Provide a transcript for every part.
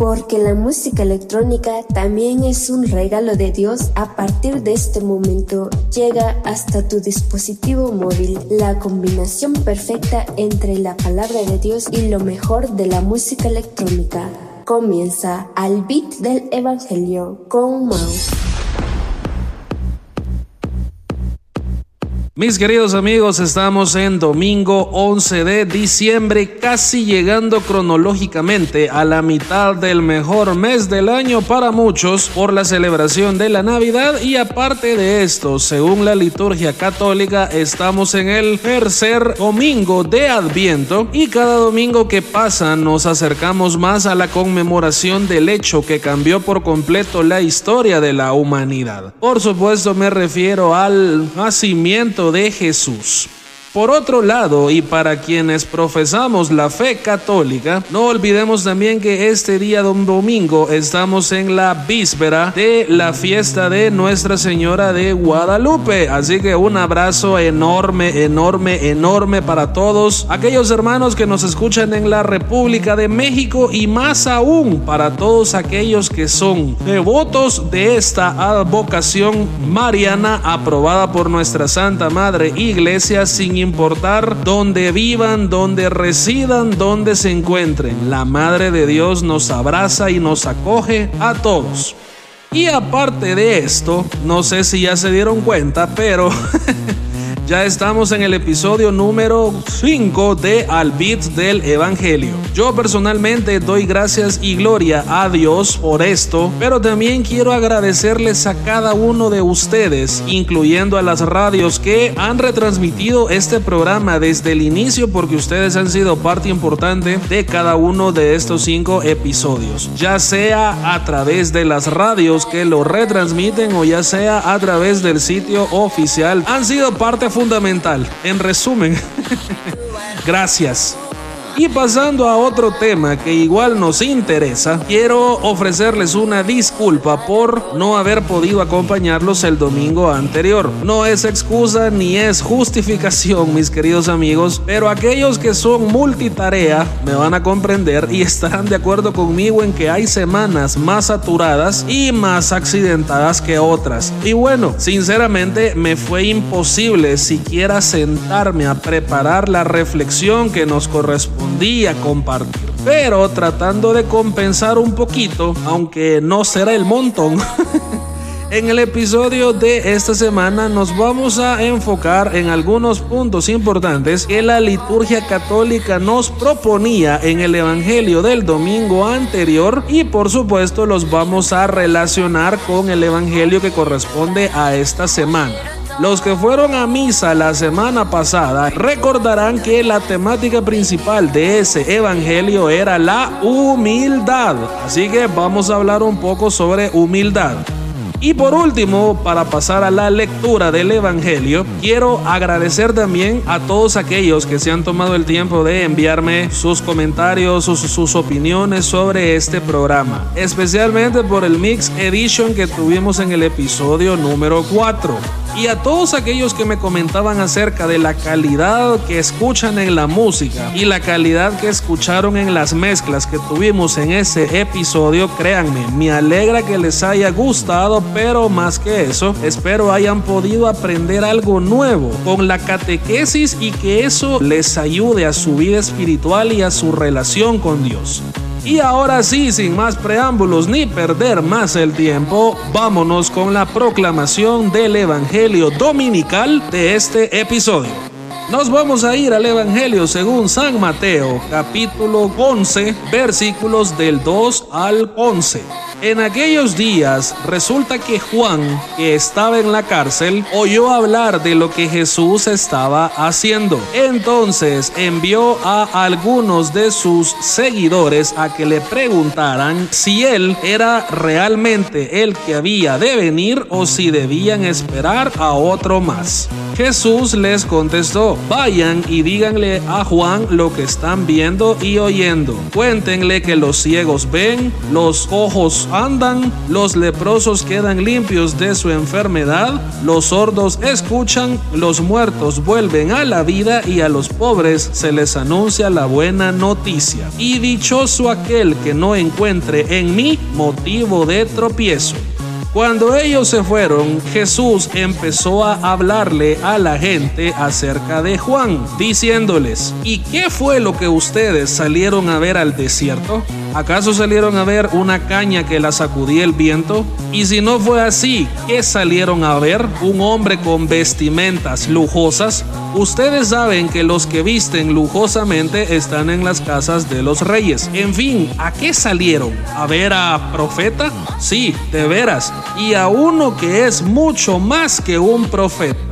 Porque la música electrónica también es un regalo de Dios. A partir de este momento llega hasta tu dispositivo móvil la combinación perfecta entre la palabra de Dios y lo mejor de la música electrónica. Comienza al beat del Evangelio con Mao. Mis queridos amigos, estamos en domingo 11 de diciembre, casi llegando cronológicamente a la mitad del mejor mes del año para muchos por la celebración de la Navidad y aparte de esto, según la liturgia católica, estamos en el tercer domingo de Adviento y cada domingo que pasa nos acercamos más a la conmemoración del hecho que cambió por completo la historia de la humanidad. Por supuesto me refiero al nacimiento de Jesús. Por otro lado, y para quienes profesamos la fe católica, no olvidemos también que este día domingo estamos en la víspera de la fiesta de Nuestra Señora de Guadalupe. Así que un abrazo enorme, enorme, enorme para todos aquellos hermanos que nos escuchan en la República de México y más aún para todos aquellos que son devotos de esta advocación mariana aprobada por nuestra Santa Madre Iglesia sin importar dónde vivan, dónde residan, dónde se encuentren. La Madre de Dios nos abraza y nos acoge a todos. Y aparte de esto, no sé si ya se dieron cuenta, pero Ya estamos en el episodio número 5 de Al Beat del Evangelio. Yo personalmente doy gracias y gloria a Dios por esto, pero también quiero agradecerles a cada uno de ustedes, incluyendo a las radios que han retransmitido este programa desde el inicio porque ustedes han sido parte importante de cada uno de estos cinco episodios, ya sea a través de las radios que lo retransmiten o ya sea a través del sitio oficial, han sido parte fundamental fundamental. En resumen, gracias. Y pasando a otro tema que igual nos interesa, quiero ofrecerles una disculpa por no haber podido acompañarlos el domingo anterior. No es excusa ni es justificación, mis queridos amigos, pero aquellos que son multitarea me van a comprender y estarán de acuerdo conmigo en que hay semanas más saturadas y más accidentadas que otras. Y bueno, sinceramente me fue imposible siquiera sentarme a preparar la reflexión que nos corresponde día compartir. Pero tratando de compensar un poquito, aunque no será el montón. En el episodio de esta semana nos vamos a enfocar en algunos puntos importantes que la liturgia católica nos proponía en el Evangelio del domingo anterior y por supuesto los vamos a relacionar con el Evangelio que corresponde a esta semana. Los que fueron a misa la semana pasada recordarán que la temática principal de ese evangelio era la humildad. Así que vamos a hablar un poco sobre humildad. Y por último, para pasar a la lectura del Evangelio, quiero agradecer también a todos aquellos que se han tomado el tiempo de enviarme sus comentarios, sus, sus opiniones sobre este programa, especialmente por el Mix Edition que tuvimos en el episodio número 4 y a todos aquellos que me comentaban acerca de la calidad que escuchan en la música y la calidad que escucharon en las mezclas que tuvimos en ese episodio, créanme, me alegra que les haya gustado, pero más que eso, espero hayan podido aprender algo nuevo con la catequesis y que eso les ayude a su vida espiritual y a su relación con Dios. Y ahora sí, sin más preámbulos ni perder más el tiempo, vámonos con la proclamación del Evangelio Dominical de este episodio. Nos vamos a ir al Evangelio según San Mateo, capítulo 11, versículos del 2 al 11. En aquellos días resulta que Juan, que estaba en la cárcel, oyó hablar de lo que Jesús estaba haciendo. Entonces envió a algunos de sus seguidores a que le preguntaran si él era realmente el que había de venir o si debían esperar a otro más. Jesús les contestó, vayan y díganle a Juan lo que están viendo y oyendo. Cuéntenle que los ciegos ven, los ojos andan, los leprosos quedan limpios de su enfermedad, los sordos escuchan, los muertos vuelven a la vida y a los pobres se les anuncia la buena noticia. Y dichoso aquel que no encuentre en mí motivo de tropiezo. Cuando ellos se fueron, Jesús empezó a hablarle a la gente acerca de Juan, diciéndoles, ¿y qué fue lo que ustedes salieron a ver al desierto? ¿Acaso salieron a ver una caña que la sacudía el viento? Y si no fue así, ¿qué salieron a ver? ¿Un hombre con vestimentas lujosas? Ustedes saben que los que visten lujosamente están en las casas de los reyes. En fin, ¿a qué salieron? ¿A ver a profeta? Sí, de veras. Y a uno que es mucho más que un profeta.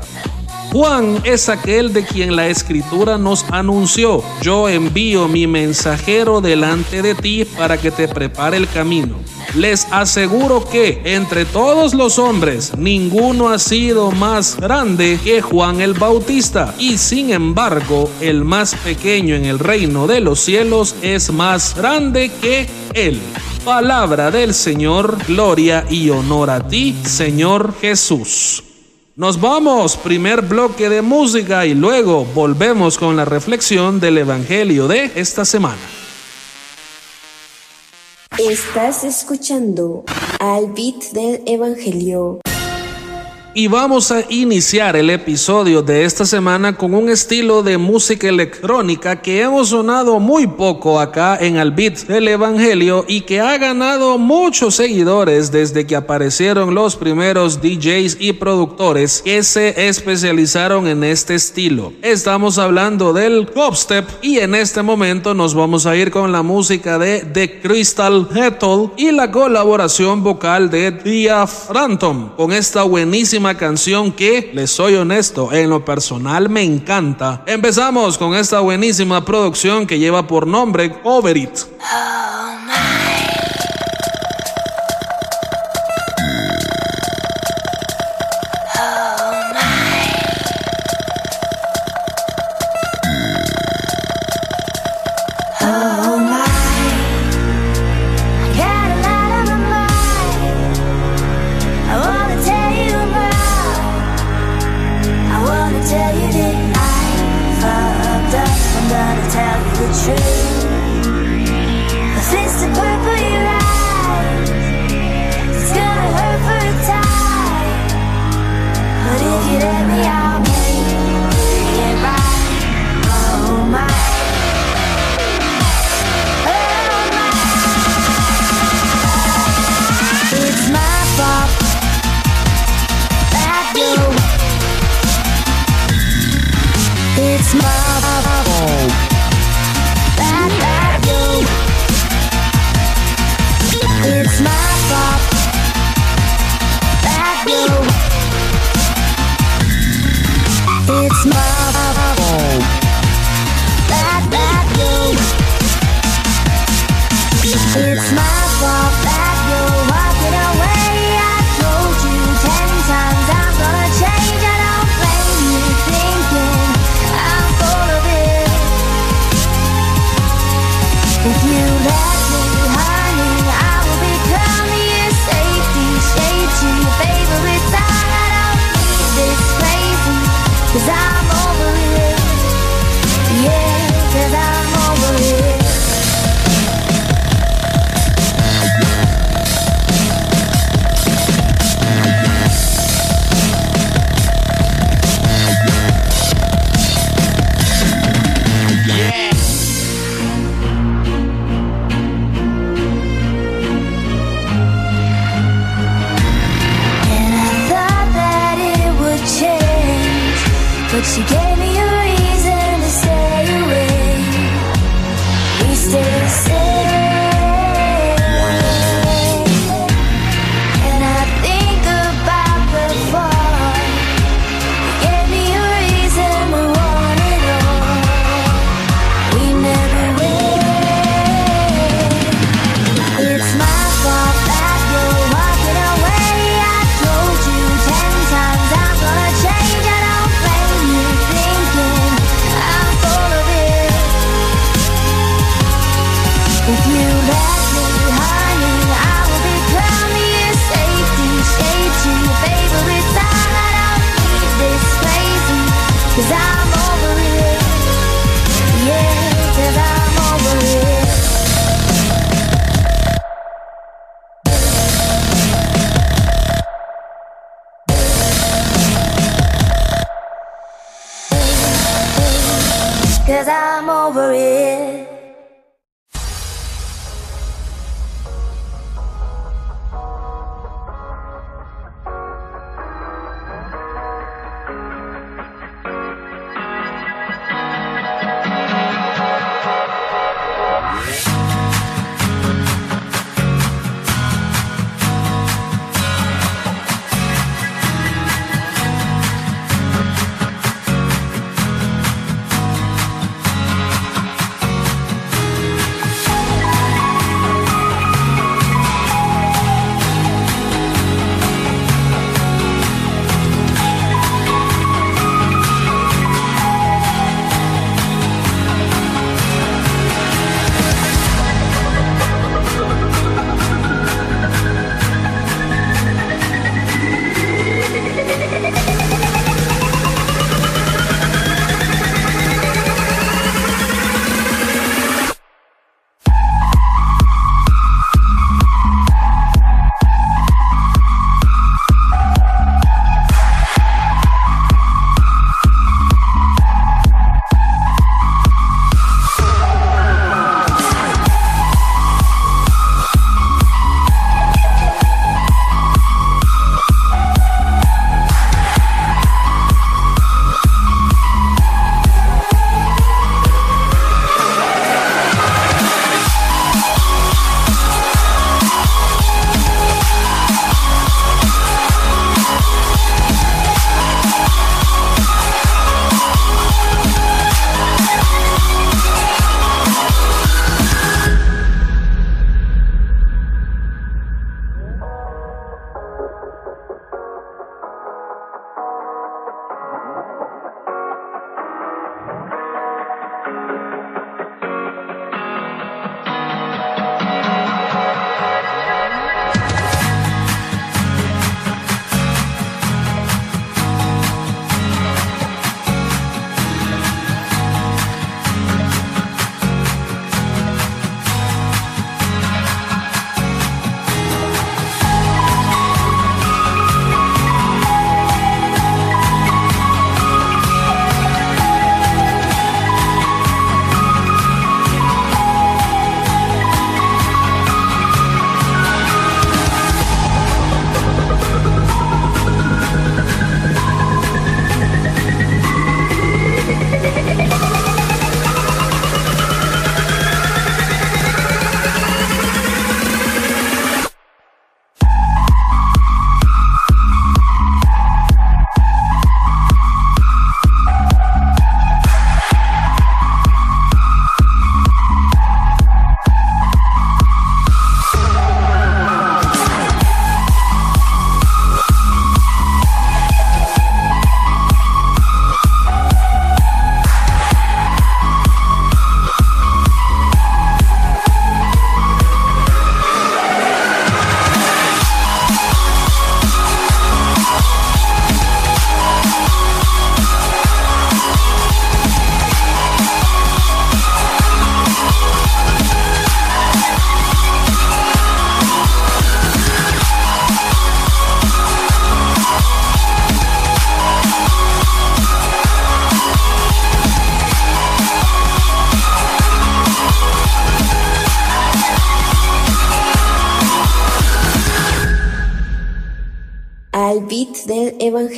Juan es aquel de quien la escritura nos anunció. Yo envío mi mensajero delante de ti para que te prepare el camino. Les aseguro que entre todos los hombres ninguno ha sido más grande que Juan el Bautista y sin embargo el más pequeño en el reino de los cielos es más grande que él. Palabra del Señor, gloria y honor a ti, Señor Jesús. Nos vamos, primer bloque de música y luego volvemos con la reflexión del Evangelio de esta semana. Estás escuchando al beat del Evangelio. Y vamos a iniciar el episodio de esta semana con un estilo de música electrónica que hemos sonado muy poco acá en Albit del Evangelio y que ha ganado muchos seguidores desde que aparecieron los primeros DJs y productores que se especializaron en este estilo. Estamos hablando del dubstep y en este momento nos vamos a ir con la música de The Crystal Metal y la colaboración vocal de Dia Phantom con esta buenísima canción que, les soy honesto, en lo personal me encanta. Empezamos con esta buenísima producción que lleva por nombre Over It.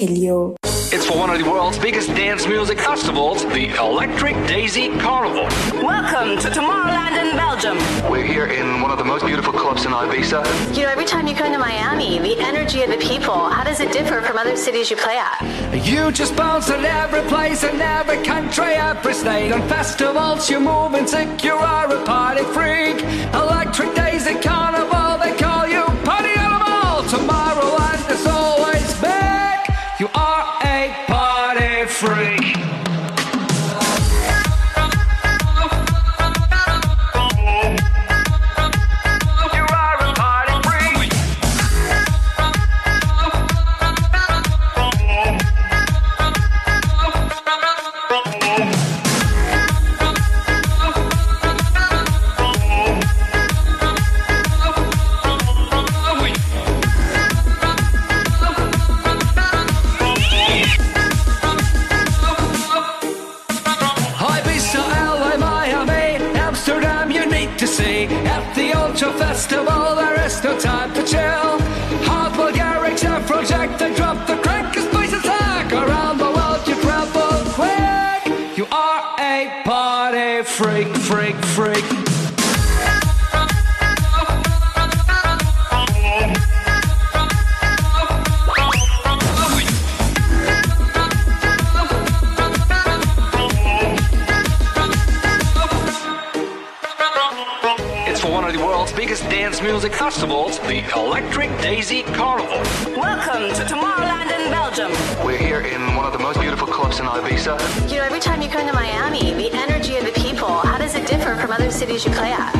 Evangelio. It's for one of the world's biggest dance music festivals, the Electric Daisy Carnival. Welcome to Tomorrowland in Belgium. We're here in one of the most beautiful clubs in Ibiza. You know, every time you come to Miami, the energy of the people, how does it differ from other cities you play at? You just bounce in every place in every country, every state. On festivals, you move and sick, freak, freak, freak. biggest dance music festivals, the Electric Daisy Carnival. Welcome to Tomorrowland in Belgium. We're here in one of the most beautiful clubs in Ibiza. You know, every time you come to Miami, 必须可以啊。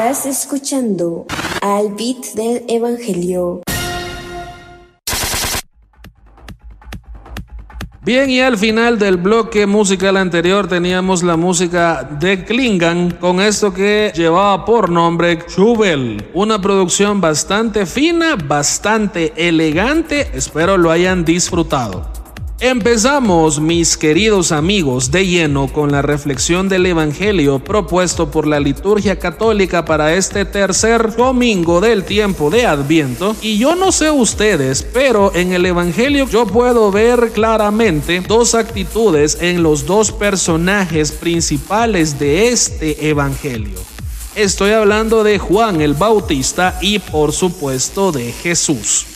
Estás escuchando al beat del Evangelio. Bien, y al final del bloque musical anterior teníamos la música de Klingan con esto que llevaba por nombre Chubel. Una producción bastante fina, bastante elegante. Espero lo hayan disfrutado. Empezamos, mis queridos amigos, de lleno con la reflexión del Evangelio propuesto por la liturgia católica para este tercer domingo del tiempo de Adviento. Y yo no sé ustedes, pero en el Evangelio yo puedo ver claramente dos actitudes en los dos personajes principales de este Evangelio. Estoy hablando de Juan el Bautista y por supuesto de Jesús.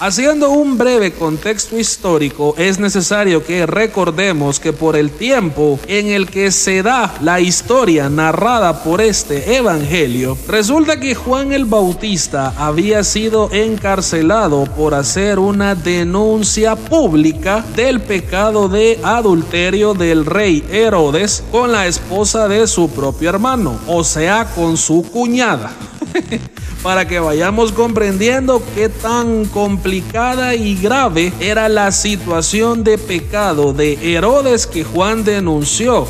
Haciendo un breve contexto histórico, es necesario que recordemos que por el tiempo en el que se da la historia narrada por este evangelio, resulta que Juan el Bautista había sido encarcelado por hacer una denuncia pública del pecado de adulterio del rey Herodes con la esposa de su propio hermano, o sea, con su cuñada. para que vayamos comprendiendo qué tan complicada y grave era la situación de pecado de Herodes que Juan denunció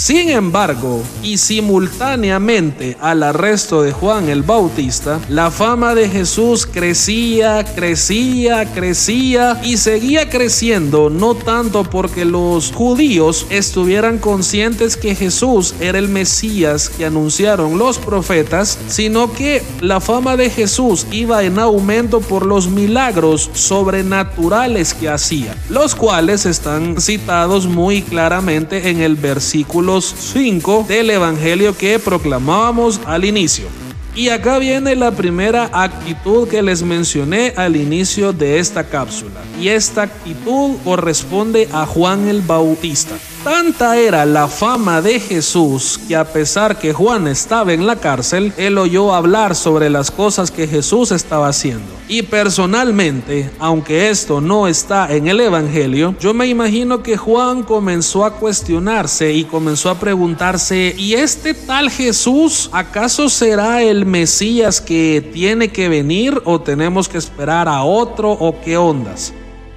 sin embargo, y simultáneamente al arresto de Juan el Bautista, la fama de Jesús crecía, crecía, crecía y seguía creciendo, no tanto porque los judíos estuvieran conscientes que Jesús era el Mesías que anunciaron los profetas, sino que la fama de Jesús iba en aumento por los milagros sobrenaturales que hacía, los cuales están citados muy claramente en el versículo 5 del Evangelio que proclamábamos al inicio. Y acá viene la primera actitud que les mencioné al inicio de esta cápsula. Y esta actitud corresponde a Juan el Bautista. Tanta era la fama de Jesús que a pesar que Juan estaba en la cárcel, él oyó hablar sobre las cosas que Jesús estaba haciendo. Y personalmente, aunque esto no está en el Evangelio, yo me imagino que Juan comenzó a cuestionarse y comenzó a preguntarse, ¿y este tal Jesús acaso será el Mesías que tiene que venir o tenemos que esperar a otro o qué ondas?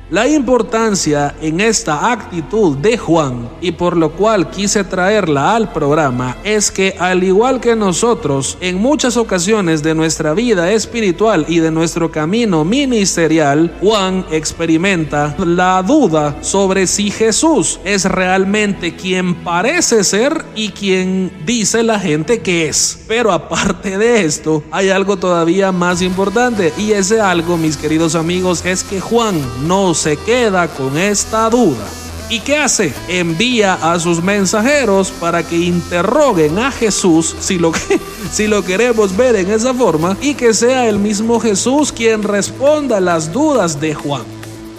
La importancia en esta actitud de Juan y por lo cual quise traerla al programa es que al igual que nosotros en muchas ocasiones de nuestra vida espiritual y de nuestro camino ministerial, Juan experimenta la duda sobre si Jesús es realmente quien parece ser y quien dice la gente que es. Pero aparte de esto, hay algo todavía más importante y ese algo, mis queridos amigos, es que Juan no se queda con esta duda. ¿Y qué hace? Envía a sus mensajeros para que interroguen a Jesús, si lo, si lo queremos ver en esa forma, y que sea el mismo Jesús quien responda las dudas de Juan.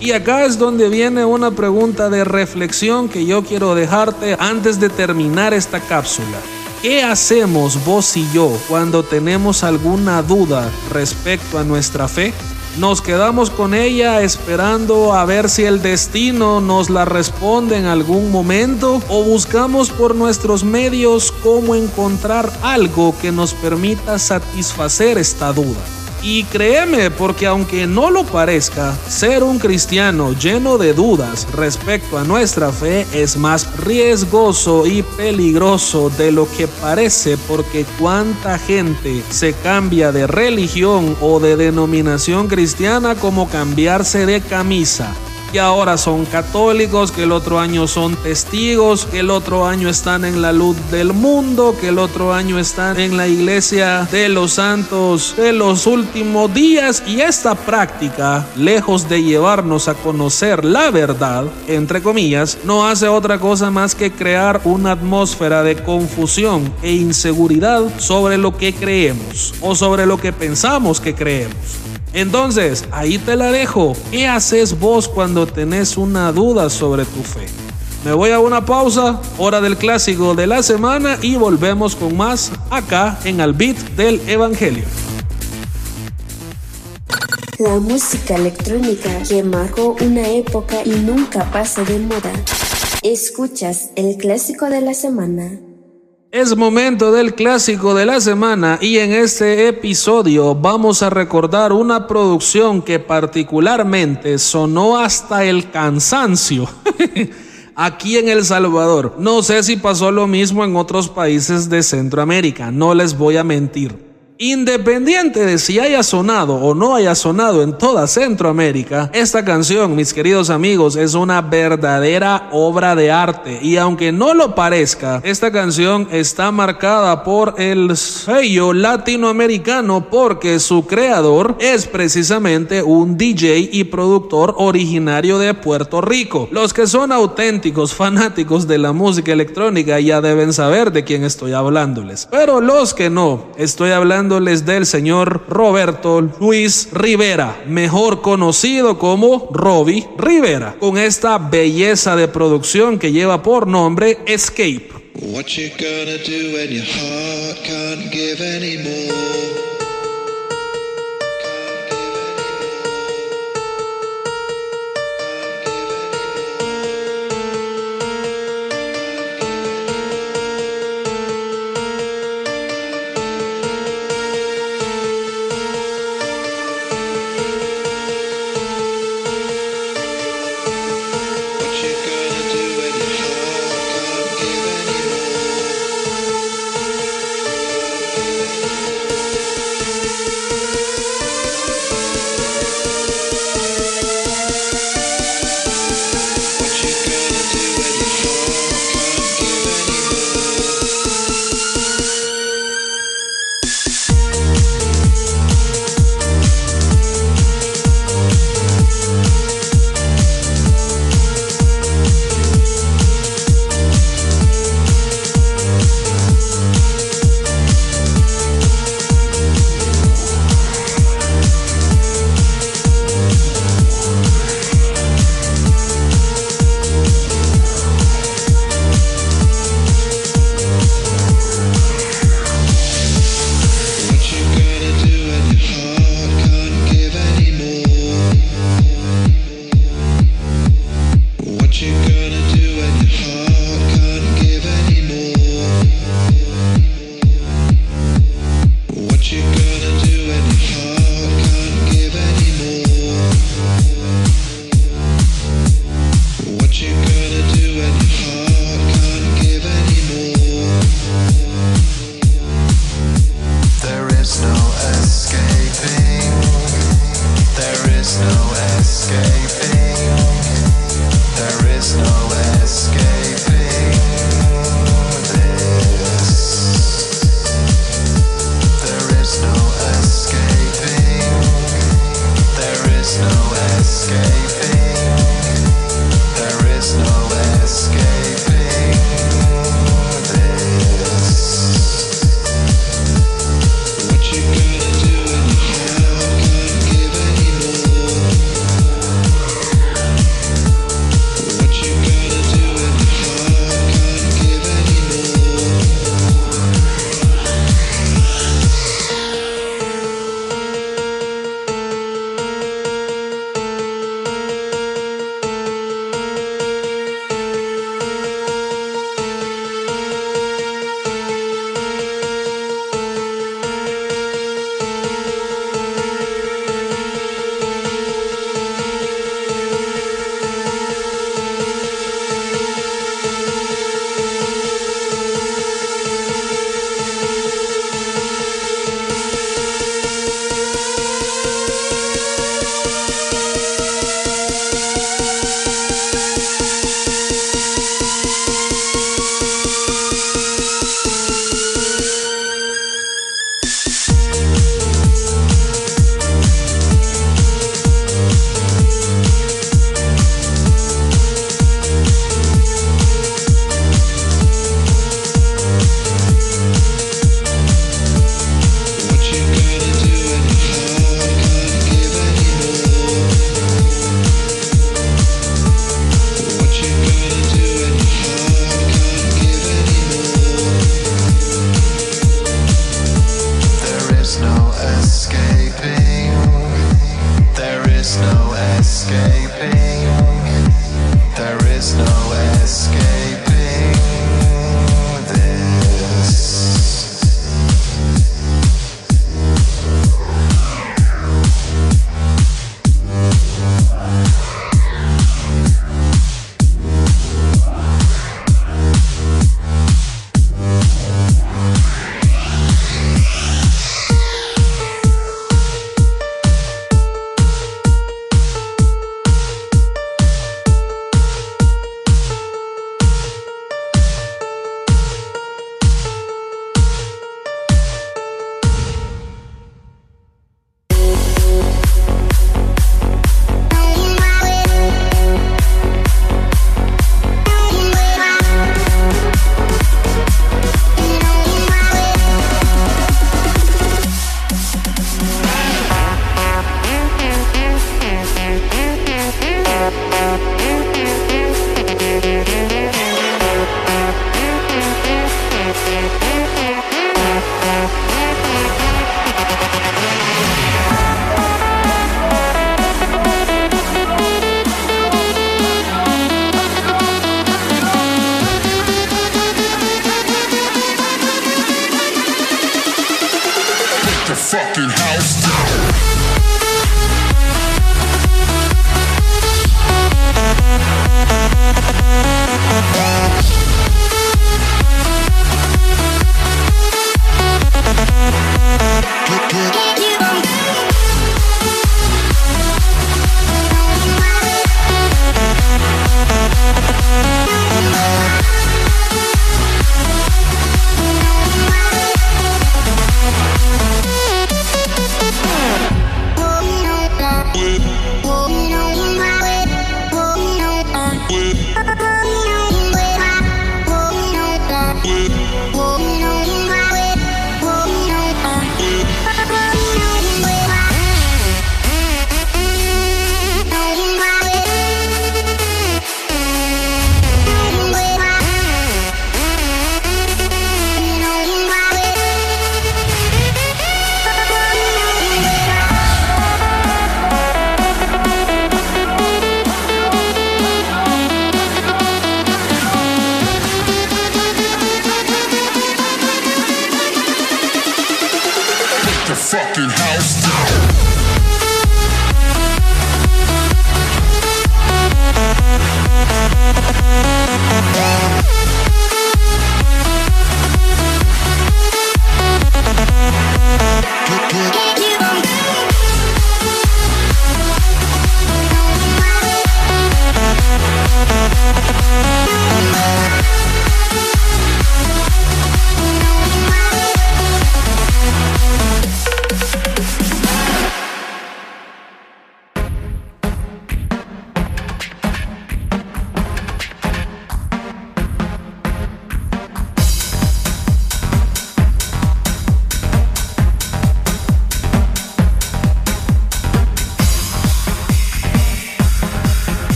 Y acá es donde viene una pregunta de reflexión que yo quiero dejarte antes de terminar esta cápsula. ¿Qué hacemos vos y yo cuando tenemos alguna duda respecto a nuestra fe? Nos quedamos con ella esperando a ver si el destino nos la responde en algún momento o buscamos por nuestros medios cómo encontrar algo que nos permita satisfacer esta duda. Y créeme, porque aunque no lo parezca, ser un cristiano lleno de dudas respecto a nuestra fe es más riesgoso y peligroso de lo que parece, porque cuánta gente se cambia de religión o de denominación cristiana como cambiarse de camisa que ahora son católicos, que el otro año son testigos, que el otro año están en la luz del mundo, que el otro año están en la iglesia de los santos de los últimos días. Y esta práctica, lejos de llevarnos a conocer la verdad, entre comillas, no hace otra cosa más que crear una atmósfera de confusión e inseguridad sobre lo que creemos o sobre lo que pensamos que creemos. Entonces, ahí te la dejo. ¿Qué haces vos cuando tenés una duda sobre tu fe? Me voy a una pausa, hora del clásico de la semana y volvemos con más acá en Al Beat del Evangelio. La música electrónica que marcó una época y nunca pasa de moda. Escuchas el clásico de la semana. Es momento del clásico de la semana y en este episodio vamos a recordar una producción que particularmente sonó hasta el cansancio aquí en El Salvador. No sé si pasó lo mismo en otros países de Centroamérica, no les voy a mentir. Independiente de si haya sonado o no haya sonado en toda Centroamérica, esta canción, mis queridos amigos, es una verdadera obra de arte. Y aunque no lo parezca, esta canción está marcada por el sello latinoamericano porque su creador es precisamente un DJ y productor originario de Puerto Rico. Los que son auténticos fanáticos de la música electrónica ya deben saber de quién estoy hablándoles. Pero los que no, estoy hablando del señor Roberto Luis Rivera, mejor conocido como Robbie Rivera, con esta belleza de producción que lleva por nombre Escape.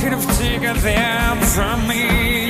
Could have taken them from me.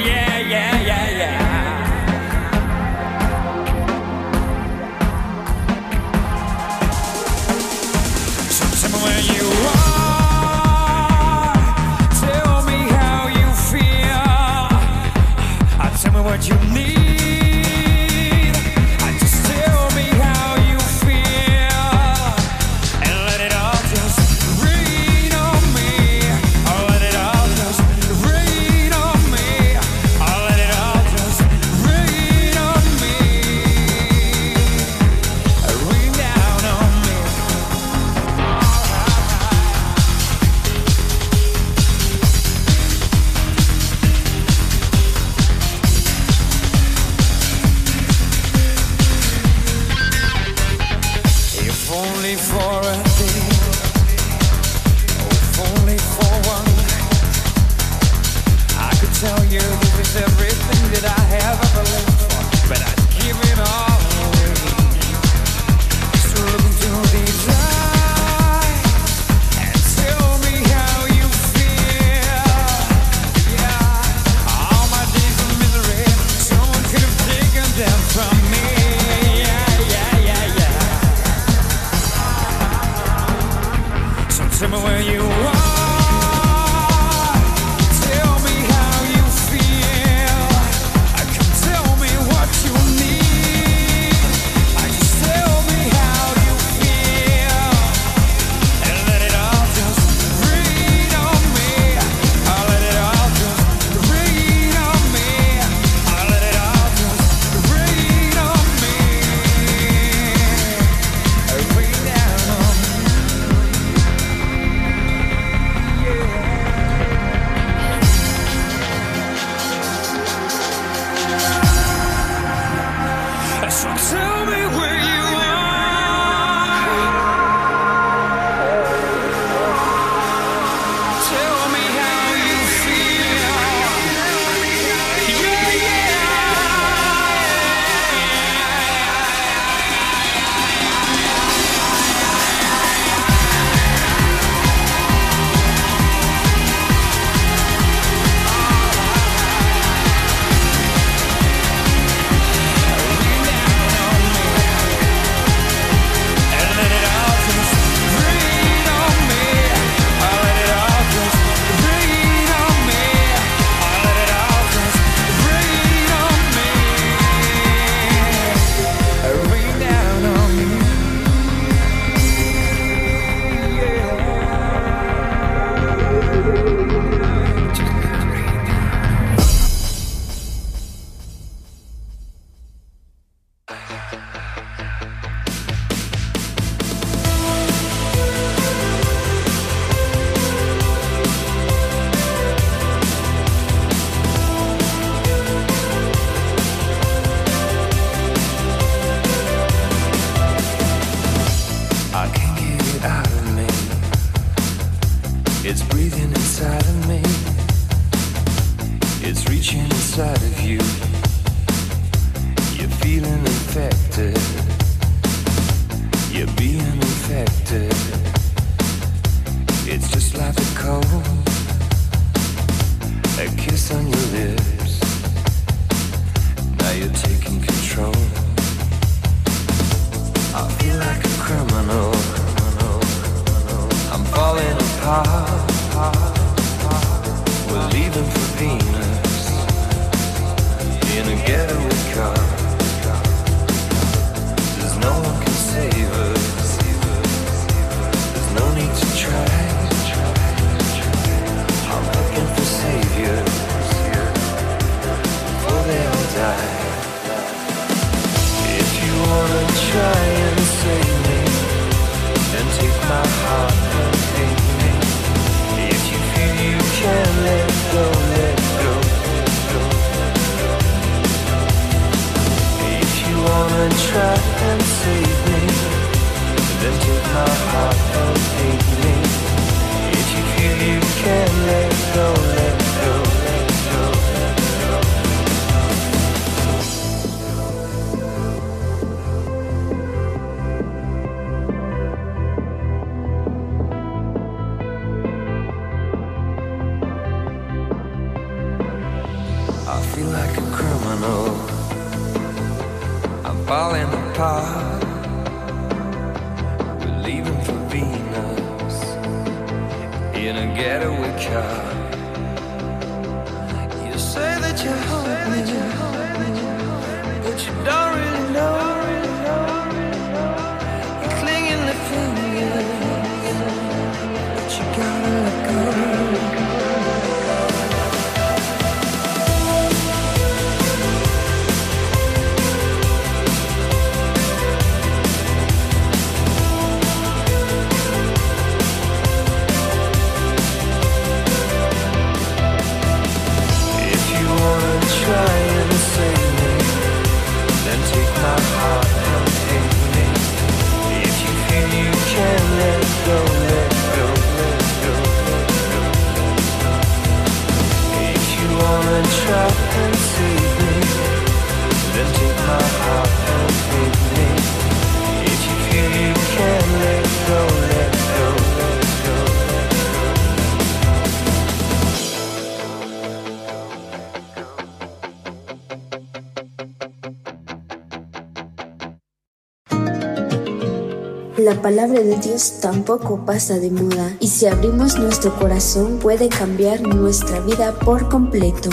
La palabra de Dios tampoco pasa de moda y si abrimos nuestro corazón puede cambiar nuestra vida por completo.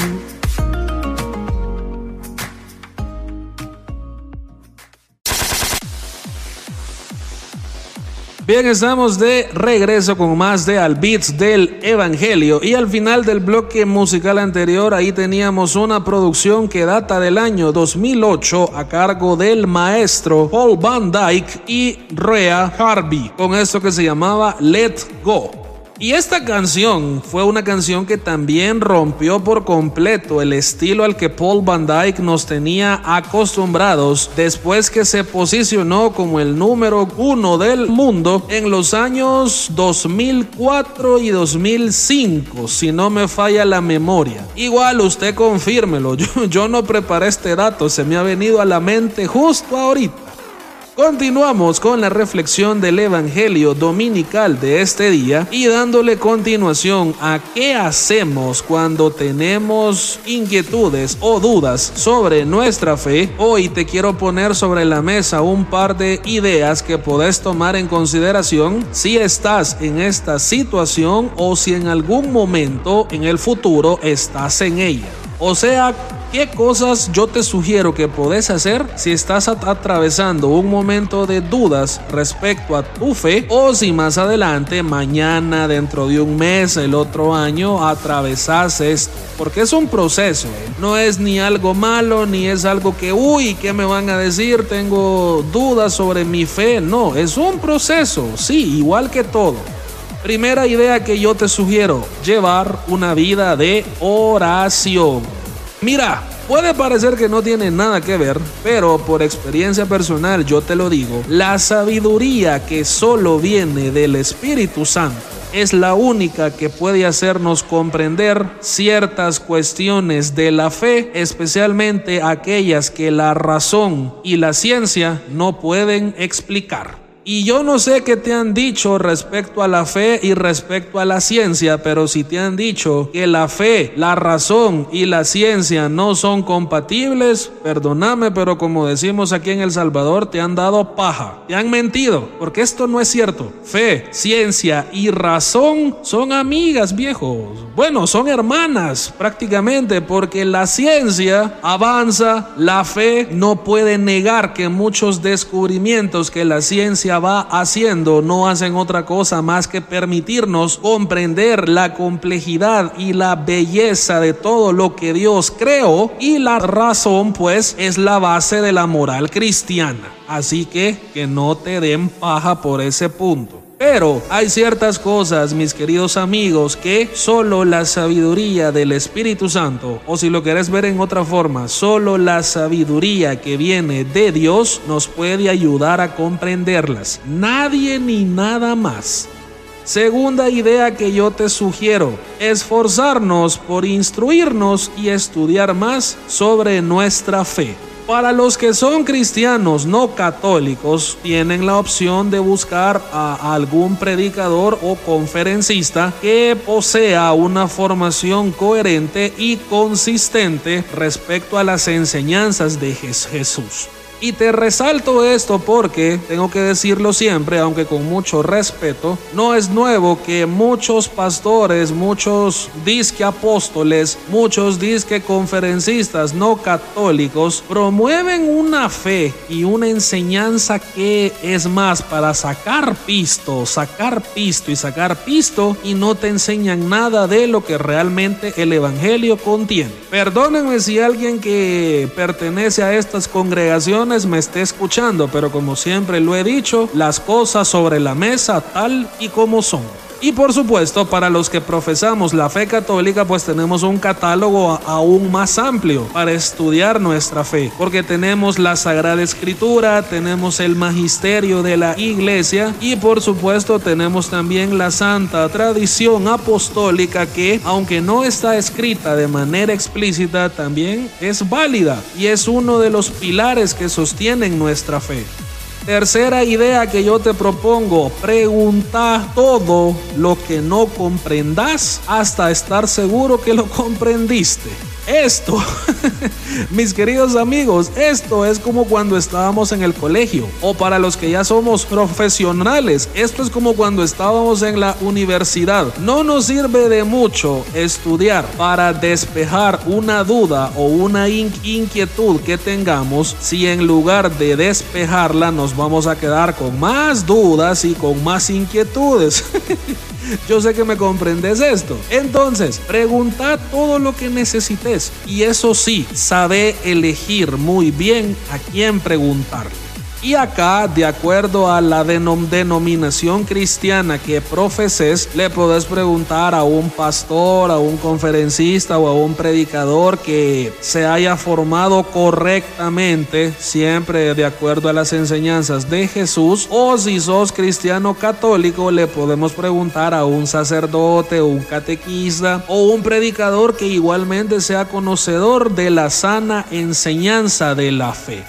Bien, estamos de regreso con más de Al Beats del Evangelio y al final del bloque musical anterior ahí teníamos una producción que data del año 2008 a cargo del maestro Paul Van Dyke y Rhea Harvey con esto que se llamaba Let Go. Y esta canción fue una canción que también rompió por completo el estilo al que Paul Van Dyke nos tenía acostumbrados después que se posicionó como el número uno del mundo en los años 2004 y 2005, si no me falla la memoria. Igual usted confírmelo, yo, yo no preparé este dato, se me ha venido a la mente justo ahorita. Continuamos con la reflexión del Evangelio dominical de este día y dándole continuación a qué hacemos cuando tenemos inquietudes o dudas sobre nuestra fe. Hoy te quiero poner sobre la mesa un par de ideas que podés tomar en consideración si estás en esta situación o si en algún momento en el futuro estás en ella. O sea, ¿Qué cosas yo te sugiero que podés hacer si estás at- atravesando un momento de dudas respecto a tu fe o si más adelante, mañana, dentro de un mes, el otro año, atravesas esto? Porque es un proceso, ¿eh? no es ni algo malo, ni es algo que, uy, ¿qué me van a decir? Tengo dudas sobre mi fe. No, es un proceso, sí, igual que todo. Primera idea que yo te sugiero, llevar una vida de oración. Mira, puede parecer que no tiene nada que ver, pero por experiencia personal yo te lo digo, la sabiduría que solo viene del Espíritu Santo es la única que puede hacernos comprender ciertas cuestiones de la fe, especialmente aquellas que la razón y la ciencia no pueden explicar. Y yo no sé qué te han dicho respecto a la fe y respecto a la ciencia, pero si te han dicho que la fe, la razón y la ciencia no son compatibles, perdóname, pero como decimos aquí en El Salvador, te han dado paja, te han mentido, porque esto no es cierto. Fe, ciencia y razón son amigas, viejos. Bueno, son hermanas prácticamente, porque la ciencia avanza, la fe no puede negar que muchos descubrimientos que la ciencia va haciendo no hacen otra cosa más que permitirnos comprender la complejidad y la belleza de todo lo que Dios creó y la razón pues es la base de la moral cristiana. Así que que no te den paja por ese punto. Pero hay ciertas cosas, mis queridos amigos, que solo la sabiduría del Espíritu Santo, o si lo querés ver en otra forma, solo la sabiduría que viene de Dios nos puede ayudar a comprenderlas. Nadie ni nada más. Segunda idea que yo te sugiero, esforzarnos por instruirnos y estudiar más sobre nuestra fe. Para los que son cristianos no católicos, tienen la opción de buscar a algún predicador o conferencista que posea una formación coherente y consistente respecto a las enseñanzas de Jes- Jesús. Y te resalto esto porque, tengo que decirlo siempre, aunque con mucho respeto, no es nuevo que muchos pastores, muchos disque apóstoles, muchos disque conferencistas no católicos promueven una fe y una enseñanza que es más para sacar pisto, sacar pisto y sacar pisto y no te enseñan nada de lo que realmente el Evangelio contiene. Perdónenme si alguien que pertenece a estas congregaciones me esté escuchando, pero como siempre lo he dicho, las cosas sobre la mesa tal y como son. Y por supuesto, para los que profesamos la fe católica, pues tenemos un catálogo aún más amplio para estudiar nuestra fe, porque tenemos la Sagrada Escritura, tenemos el magisterio de la iglesia y por supuesto tenemos también la santa tradición apostólica que, aunque no está escrita de manera explícita, también es válida y es uno de los pilares que sostienen nuestra fe. Tercera idea que yo te propongo, pregunta todo lo que no comprendas hasta estar seguro que lo comprendiste. Esto, mis queridos amigos, esto es como cuando estábamos en el colegio o para los que ya somos profesionales, esto es como cuando estábamos en la universidad. No nos sirve de mucho estudiar para despejar una duda o una in- inquietud que tengamos si en lugar de despejarla nos vamos a quedar con más dudas y con más inquietudes. Yo sé que me comprendes esto. Entonces, pregunta todo lo que necesites. Y eso sí, sabe elegir muy bien a quién preguntarle. Y acá, de acuerdo a la denom- denominación cristiana que profeses, le podés preguntar a un pastor, a un conferencista o a un predicador que se haya formado correctamente, siempre de acuerdo a las enseñanzas de Jesús. O si sos cristiano católico, le podemos preguntar a un sacerdote un catequista o un predicador que igualmente sea conocedor de la sana enseñanza de la fe.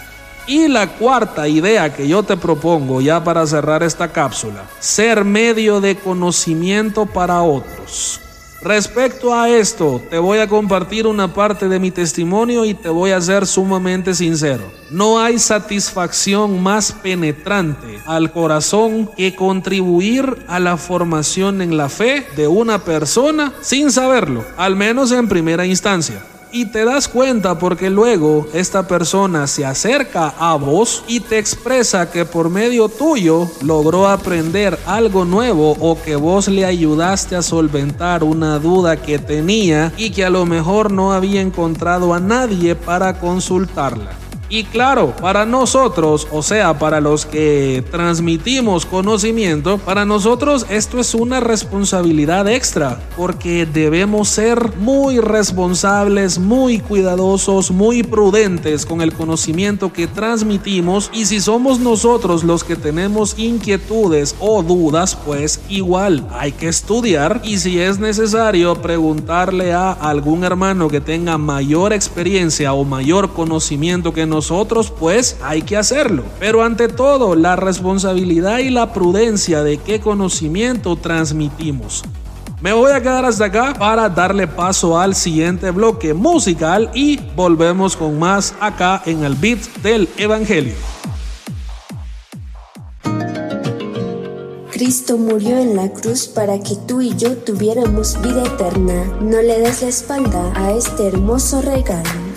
Y la cuarta idea que yo te propongo ya para cerrar esta cápsula, ser medio de conocimiento para otros. Respecto a esto, te voy a compartir una parte de mi testimonio y te voy a ser sumamente sincero. No hay satisfacción más penetrante al corazón que contribuir a la formación en la fe de una persona sin saberlo, al menos en primera instancia. Y te das cuenta porque luego esta persona se acerca a vos y te expresa que por medio tuyo logró aprender algo nuevo o que vos le ayudaste a solventar una duda que tenía y que a lo mejor no había encontrado a nadie para consultarla. Y claro, para nosotros, o sea, para los que transmitimos conocimiento, para nosotros esto es una responsabilidad extra, porque debemos ser muy responsables, muy cuidadosos, muy prudentes con el conocimiento que transmitimos. Y si somos nosotros los que tenemos inquietudes o dudas, pues igual hay que estudiar y si es necesario preguntarle a algún hermano que tenga mayor experiencia o mayor conocimiento que nosotros, pues hay que hacerlo. Pero ante todo, la responsabilidad y la prudencia de qué conocimiento transmitimos. Me voy a quedar hasta acá para darle paso al siguiente bloque musical y volvemos con más acá en el beat del Evangelio. Cristo murió en la cruz para que tú y yo tuviéramos vida eterna. No le des la espalda a este hermoso regalo.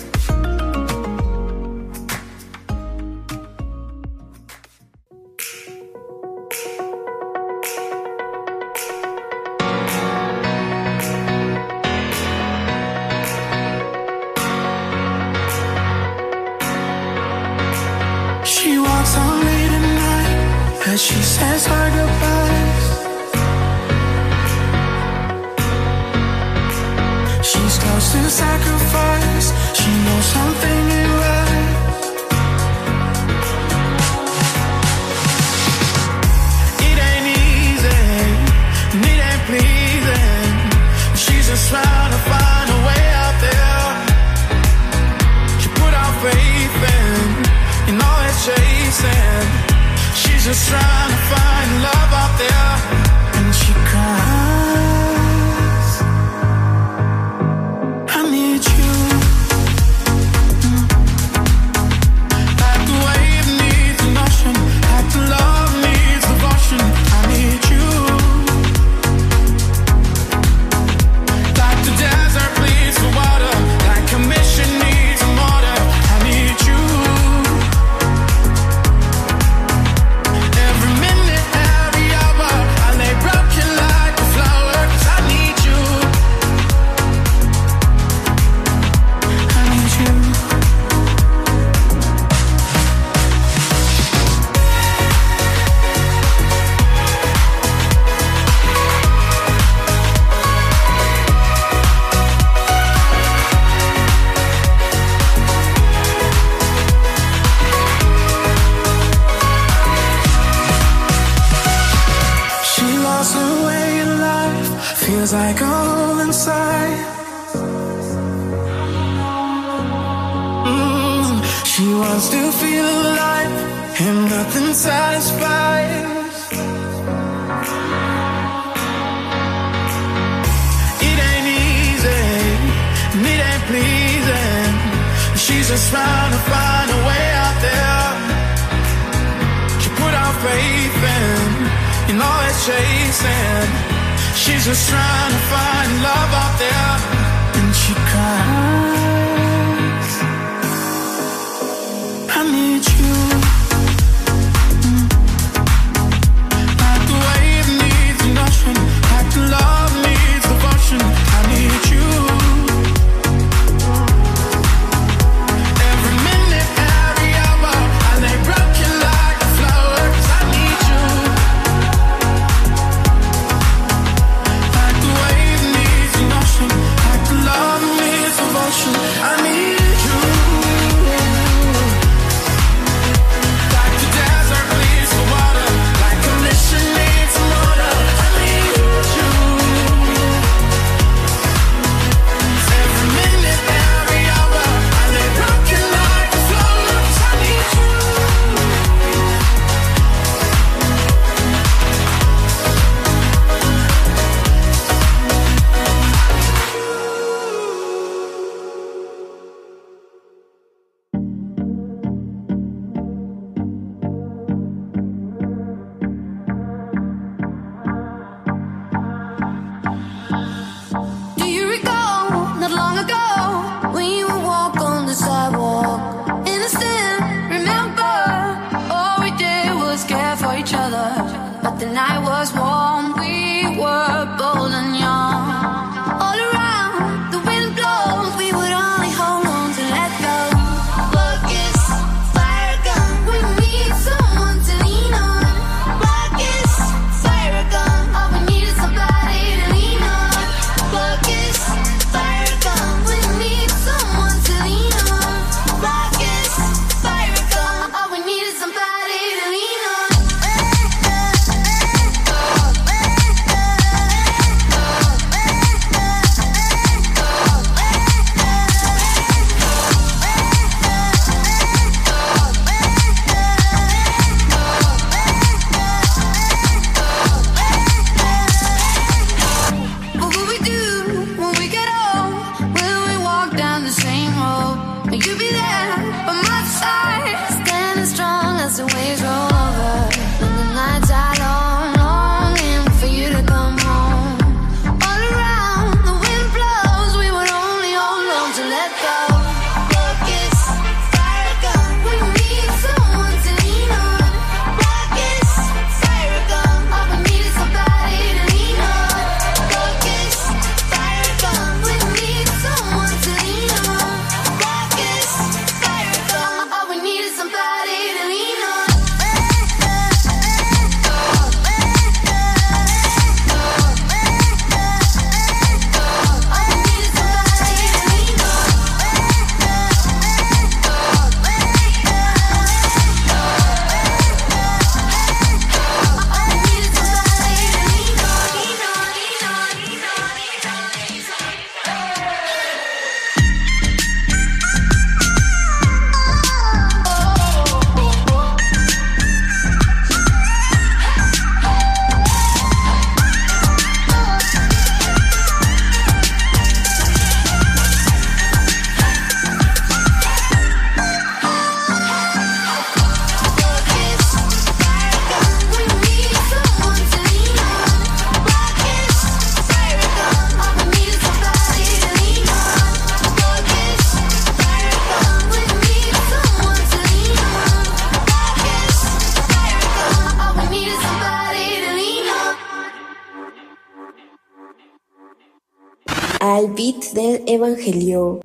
Rogelio.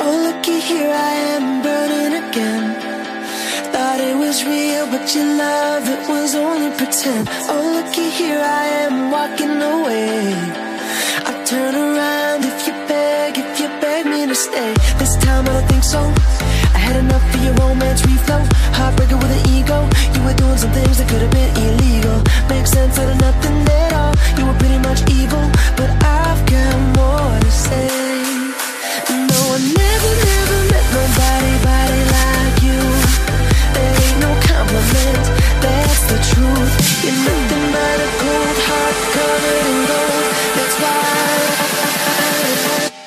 Oh, here I am burning again. Thought it was real, but your love, it was only pretend. Oh, looky here I am walking away. I turn around if you beg, if you beg me to stay. This time I don't think so. I had enough of your romance, reflow like doing some things that could have been illegal. Make sense out of nothing at all. You were pretty much evil, but I've got more to say. No, I never, never met nobody, body like you. That ain't no compliment, that's the truth. You're nothing but a cold heart covered in gold. That's why,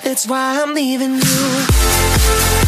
that's why I'm leaving you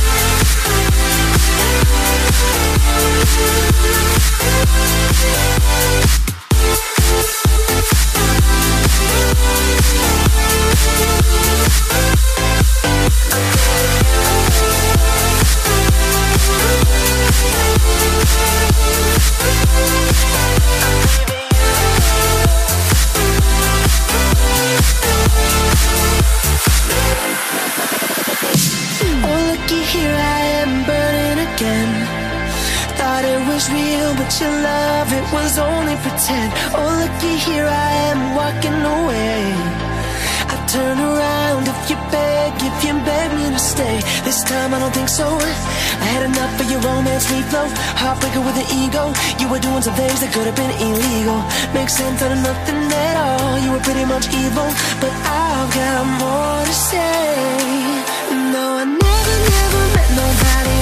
here, I am burning again. Real, but your love, it was only pretend. Oh, looky here, I am walking away. I turn around if you beg, if you beg me to stay. This time I don't think so. I had enough of your romance reflow. Heartbreaker with an ego. You were doing some things that could have been illegal. Makes sense out of nothing at all. You were pretty much evil, but I've got more to say. No, I never, never met nobody,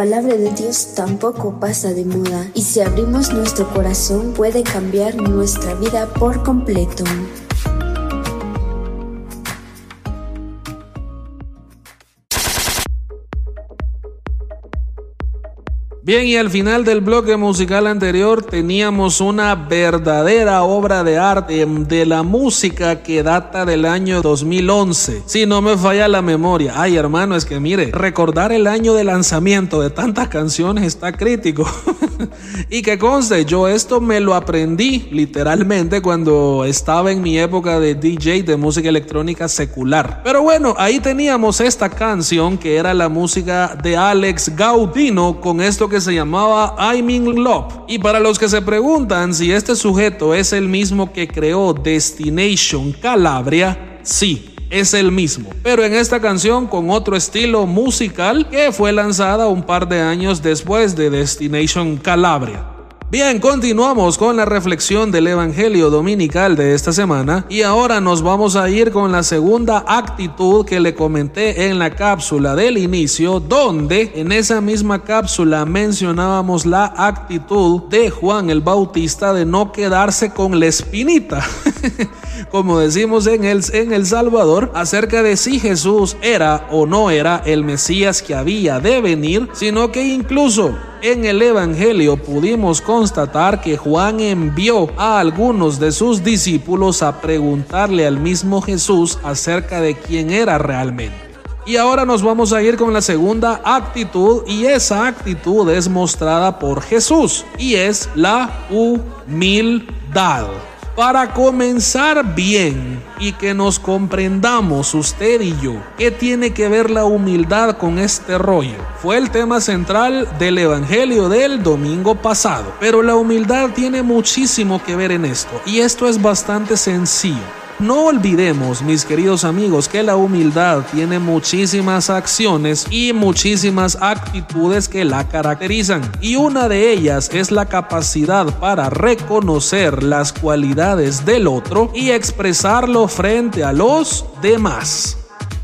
palabra de Dios tampoco pasa de moda y si abrimos nuestro corazón puede cambiar nuestra vida por completo. Bien, y al final del bloque musical anterior teníamos una verdadera obra de arte de la música que data del año 2011. Si no me falla la memoria. Ay, hermano, es que mire, recordar el año de lanzamiento de tantas canciones está crítico. y que conste, yo esto me lo aprendí literalmente cuando estaba en mi época de DJ de música electrónica secular. Pero bueno, ahí teníamos esta canción que era la música de Alex Gaudino con esto que se llamaba I'm in Love. Y para los que se preguntan si este sujeto es el mismo que creó Destination Calabria, sí, es el mismo, pero en esta canción con otro estilo musical que fue lanzada un par de años después de Destination Calabria. Bien, continuamos con la reflexión del Evangelio Dominical de esta semana y ahora nos vamos a ir con la segunda actitud que le comenté en la cápsula del inicio, donde en esa misma cápsula mencionábamos la actitud de Juan el Bautista de no quedarse con la espinita. como decimos en el, en el Salvador, acerca de si Jesús era o no era el Mesías que había de venir, sino que incluso en el Evangelio pudimos constatar que Juan envió a algunos de sus discípulos a preguntarle al mismo Jesús acerca de quién era realmente. Y ahora nos vamos a ir con la segunda actitud y esa actitud es mostrada por Jesús y es la humildad. Para comenzar bien y que nos comprendamos usted y yo, ¿qué tiene que ver la humildad con este rollo? Fue el tema central del Evangelio del domingo pasado, pero la humildad tiene muchísimo que ver en esto y esto es bastante sencillo. No olvidemos, mis queridos amigos, que la humildad tiene muchísimas acciones y muchísimas actitudes que la caracterizan. Y una de ellas es la capacidad para reconocer las cualidades del otro y expresarlo frente a los demás.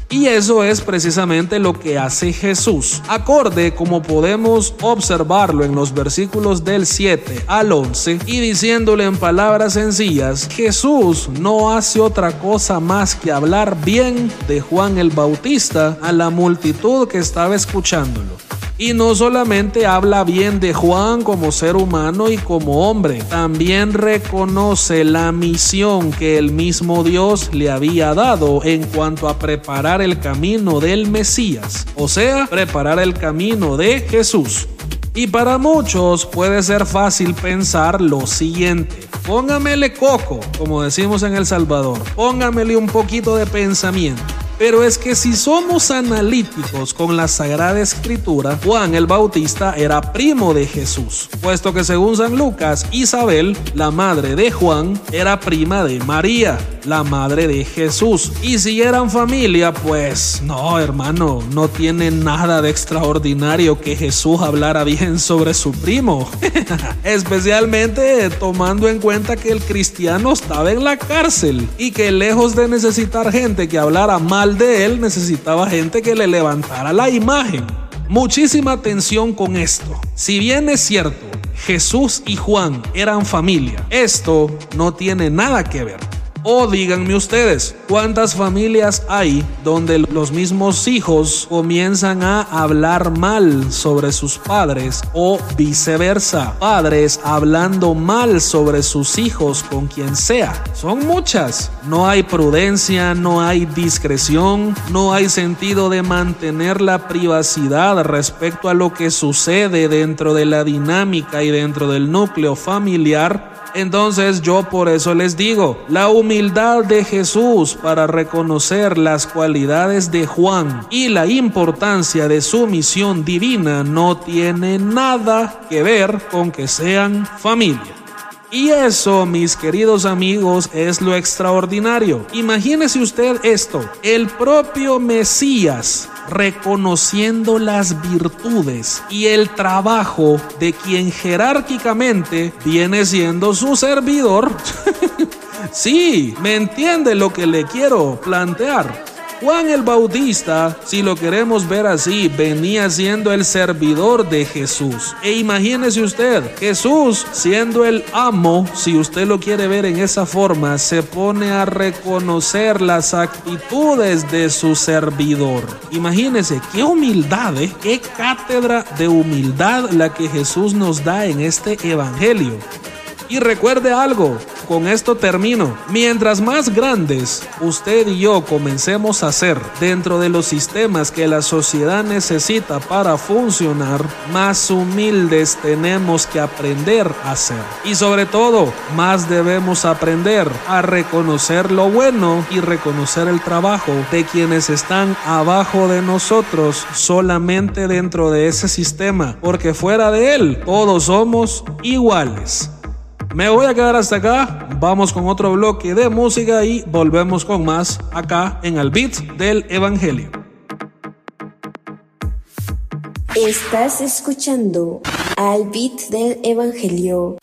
Y eso es precisamente lo que hace Jesús. Acorde como podemos observarlo en los versículos del 7 al 11 y diciéndole en palabras sencillas, Jesús no hace otra cosa más que hablar bien de Juan el Bautista a la multitud que estaba escuchándolo. Y no solamente habla bien de Juan como ser humano y como hombre, también reconoce la misión que el mismo Dios le había dado en cuanto a preparar el camino del Mesías, o sea, preparar el camino de Jesús. Y para muchos puede ser fácil pensar lo siguiente. Póngamele coco, como decimos en El Salvador. Póngamele un poquito de pensamiento. Pero es que si somos analíticos con la Sagrada Escritura, Juan el Bautista era primo de Jesús, puesto que según San Lucas, Isabel, la madre de Juan, era prima de María, la madre de Jesús. Y si eran familia, pues no, hermano, no tiene nada de extraordinario que Jesús hablara bien sobre su primo. Especialmente tomando en cuenta que el cristiano estaba en la cárcel y que lejos de necesitar gente que hablara mal de él necesitaba gente que le levantara la imagen. Muchísima atención con esto. Si bien es cierto, Jesús y Juan eran familia, esto no tiene nada que ver. O díganme ustedes, ¿cuántas familias hay donde los mismos hijos comienzan a hablar mal sobre sus padres o viceversa? Padres hablando mal sobre sus hijos con quien sea. Son muchas. No hay prudencia, no hay discreción, no hay sentido de mantener la privacidad respecto a lo que sucede dentro de la dinámica y dentro del núcleo familiar entonces yo por eso les digo, la humildad de Jesús para reconocer las cualidades de Juan y la importancia de su misión divina no tiene nada que ver con que sean familia. Y eso, mis queridos amigos, es lo extraordinario. Imagínese usted esto, el propio Mesías reconociendo las virtudes y el trabajo de quien jerárquicamente viene siendo su servidor. sí, me entiende lo que le quiero plantear. Juan el Bautista, si lo queremos ver así, venía siendo el servidor de Jesús. E imagínese usted, Jesús siendo el amo, si usted lo quiere ver en esa forma, se pone a reconocer las actitudes de su servidor. Imagínese qué humildad, ¿eh? qué cátedra de humildad la que Jesús nos da en este evangelio. Y recuerde algo, con esto termino. Mientras más grandes usted y yo comencemos a ser dentro de los sistemas que la sociedad necesita para funcionar, más humildes tenemos que aprender a ser. Y sobre todo, más debemos aprender a reconocer lo bueno y reconocer el trabajo de quienes están abajo de nosotros solamente dentro de ese sistema, porque fuera de él todos somos iguales. Me voy a quedar hasta acá. Vamos con otro bloque de música y volvemos con más acá en el beat del Evangelio. Estás escuchando al beat del Evangelio.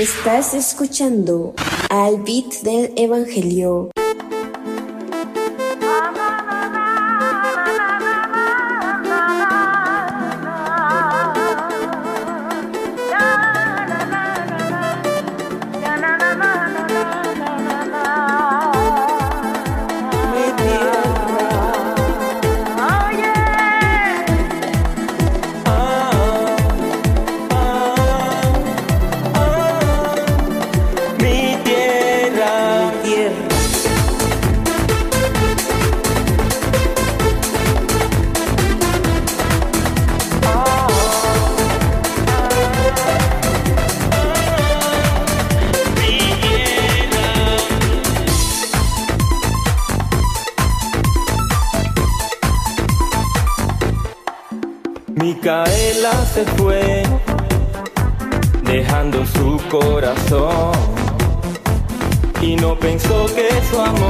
Estás escuchando al beat del Evangelio. Su amor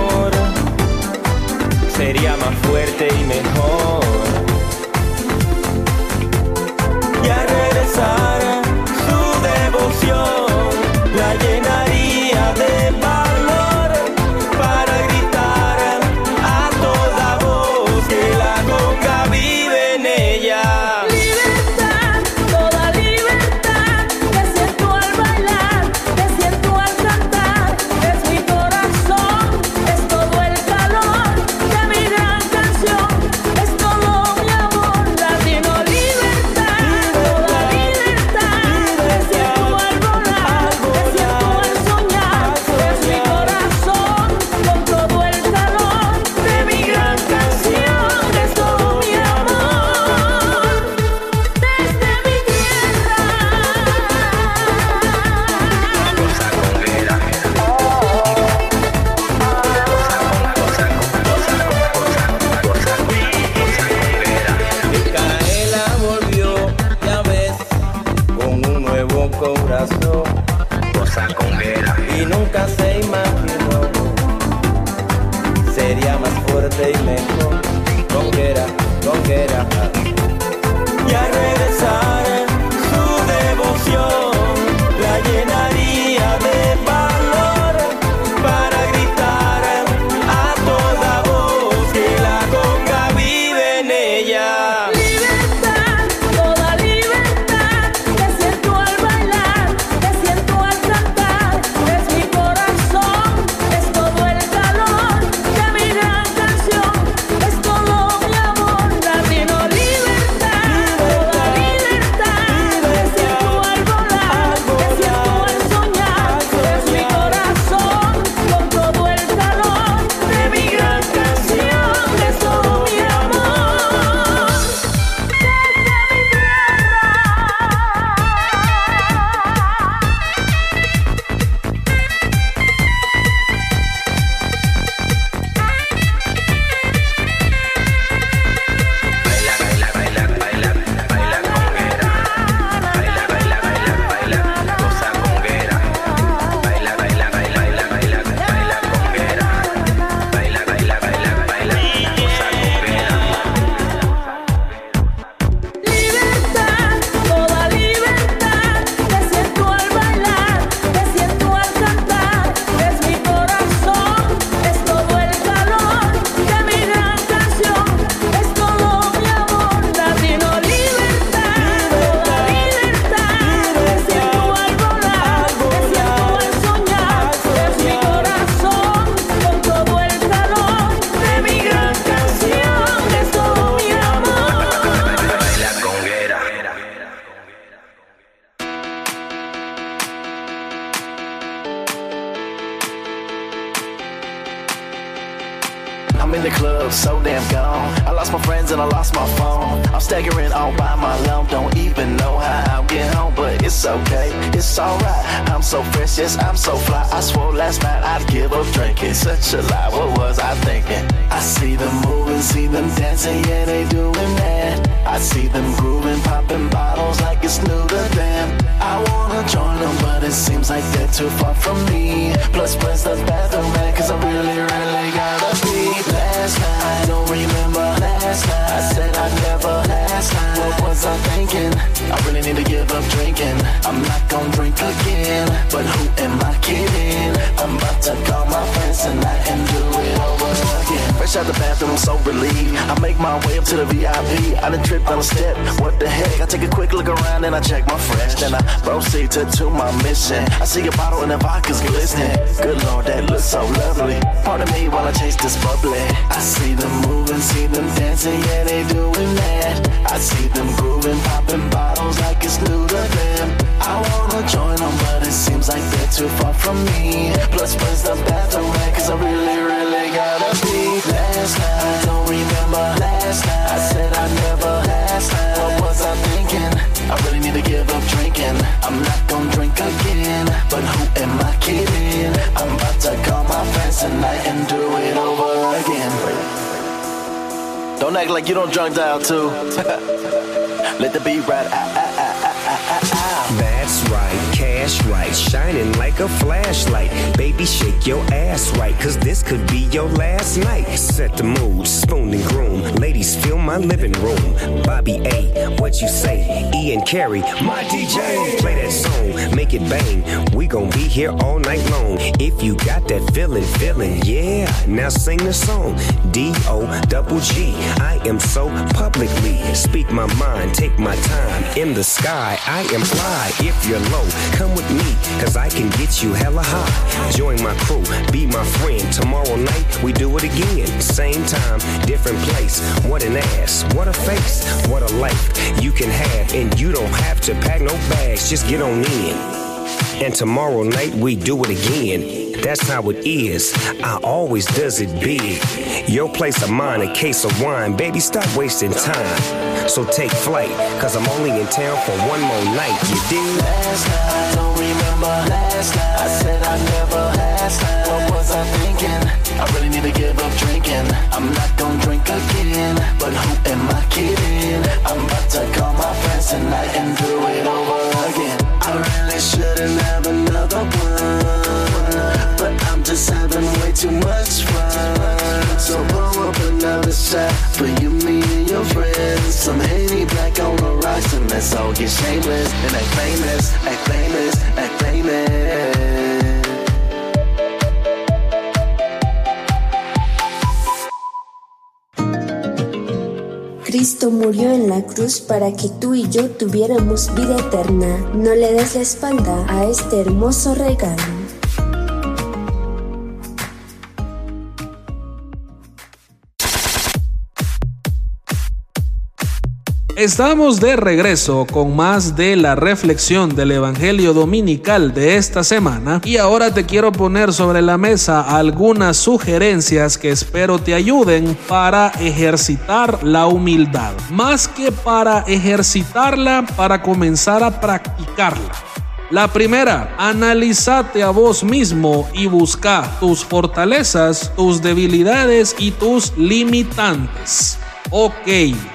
Carey, my DJ. Play that song, make it bang. We gon' be here all night long. If you got feeling, feeling, yeah. Now sing the song. D O double G. I am so publicly. Speak my mind, take my time. In the sky, I am fly. If you're low, come with me, cause I can get you hella high. Join my crew, be my friend. Tomorrow night, we do it again. Same time, different place. What an ass, what a face, what a life you can have. And you don't have to pack no bags, just get on in. And tomorrow night we do it again. That's how it is. I always does it big. Your place of mine, a case of wine. Baby, stop wasting time. So take flight, cause I'm only in town for one more night. You dig? Last night, don't remember last night. I said I never last. What was I thinking? I really need to give up drinking. I'm not gonna drink again. But who am I kidding? I'm about to call my friends tonight and do it over again. I really shouldn't have too much fun. So pour up another shot for you, me, and your friends. Some Henny black on the rocks, and let's all get shameless and act famous, act famous, act famous. Cristo murió en la cruz para que tú y yo tuviéramos vida eterna. No le des la espalda a este hermoso regalo. Estamos de regreso con más de la reflexión del Evangelio Dominical de esta semana y ahora te quiero poner sobre la mesa algunas sugerencias que espero te ayuden para ejercitar la humildad. Más que para ejercitarla, para comenzar a practicarla. La primera, analízate a vos mismo y busca tus fortalezas, tus debilidades y tus limitantes. Ok,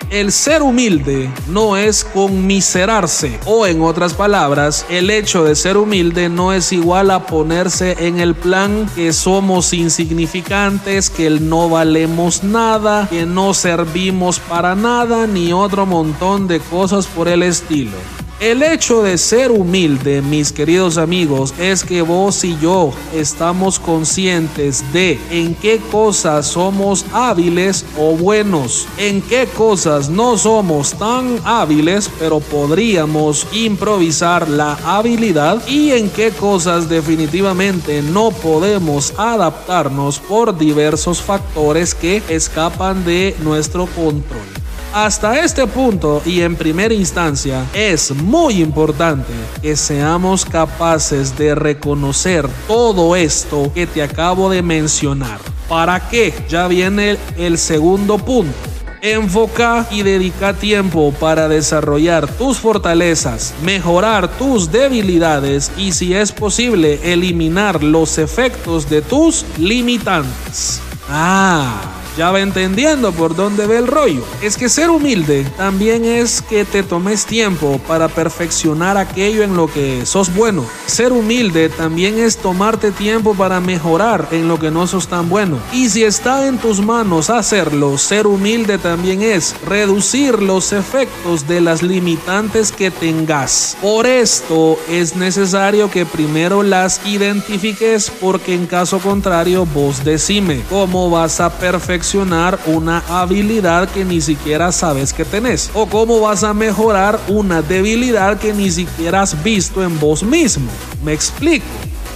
el ser humilde no es conmiserarse o en otras palabras, el hecho de ser humilde no es igual a ponerse en el plan que somos insignificantes, que no valemos nada, que no servimos para nada ni otro montón de cosas por el estilo. El hecho de ser humilde, mis queridos amigos, es que vos y yo estamos conscientes de en qué cosas somos hábiles o buenos, en qué cosas no somos tan hábiles, pero podríamos improvisar la habilidad y en qué cosas definitivamente no podemos adaptarnos por diversos factores que escapan de nuestro control. Hasta este punto y en primera instancia es muy importante que seamos capaces de reconocer todo esto que te acabo de mencionar. ¿Para qué? Ya viene el segundo punto. Enfoca y dedica tiempo para desarrollar tus fortalezas, mejorar tus debilidades y si es posible eliminar los efectos de tus limitantes. Ah, ya va entendiendo por dónde ve el rollo. Es que ser humilde también es que te tomes tiempo para perfeccionar aquello en lo que sos bueno. Ser humilde también es tomarte tiempo para mejorar en lo que no sos tan bueno. Y si está en tus manos hacerlo, ser humilde también es reducir los efectos de las limitantes que tengas. Por esto es necesario que primero las identifiques porque en caso contrario vos decime cómo vas a perfeccionar una habilidad que ni siquiera sabes que tenés? ¿O cómo vas a mejorar una debilidad que ni siquiera has visto en vos mismo? Me explico.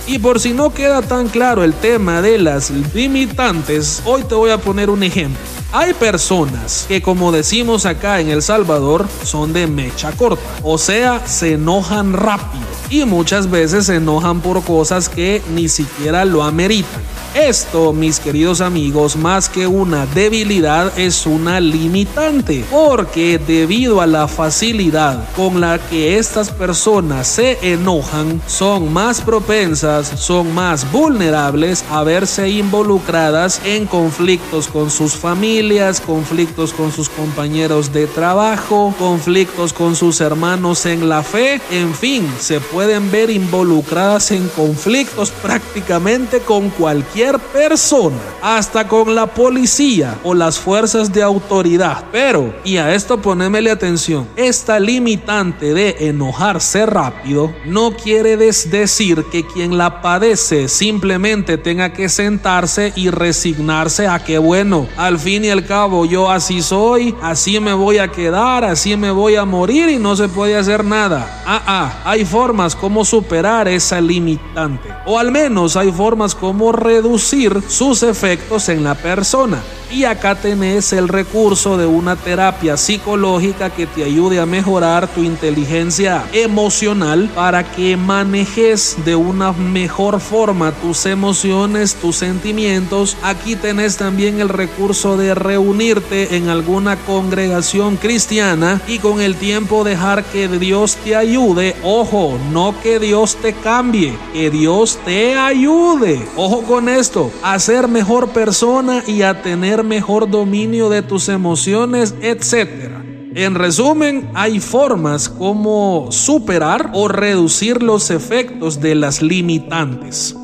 Y por si no queda tan claro el tema de las limitantes, hoy te voy a poner un ejemplo. Hay personas que como decimos acá en El Salvador son de mecha corta, o sea, se enojan rápido y muchas veces se enojan por cosas que ni siquiera lo ameritan. Esto, mis queridos amigos, más que una debilidad es una limitante, porque debido a la facilidad con la que estas personas se enojan, son más propensas, son más vulnerables a verse involucradas en conflictos con sus familias, conflictos con sus compañeros de trabajo, conflictos con sus hermanos en la fe, en fin, se pueden ver involucradas en conflictos prácticamente con cualquier persona, hasta con la policía o las fuerzas de autoridad. Pero, y a esto ponémele atención, esta limitante de enojarse rápido no quiere decir que quien la padece simplemente tenga que sentarse y resignarse a que bueno, al fin y al cabo yo así soy, así me voy a quedar, así me voy a morir y no se puede hacer nada. Ah, ah, hay formas como superar esa limitante. O al menos hay formas como reducir sus efectos en la persona. Y acá tenés el recurso de una terapia psicológica que te ayude a mejorar tu inteligencia emocional para que manejes de una mejor forma tus emociones, tus sentimientos. Aquí tenés también el recurso de reunirte en alguna congregación cristiana y con el tiempo dejar que Dios te ayude. Ojo, no que Dios te cambie, que Dios te ayude. Ojo con esto, a ser mejor persona y a tener mejor dominio de tus emociones, etcétera. En resumen, hay formas como superar o reducir los efectos de las limitantes.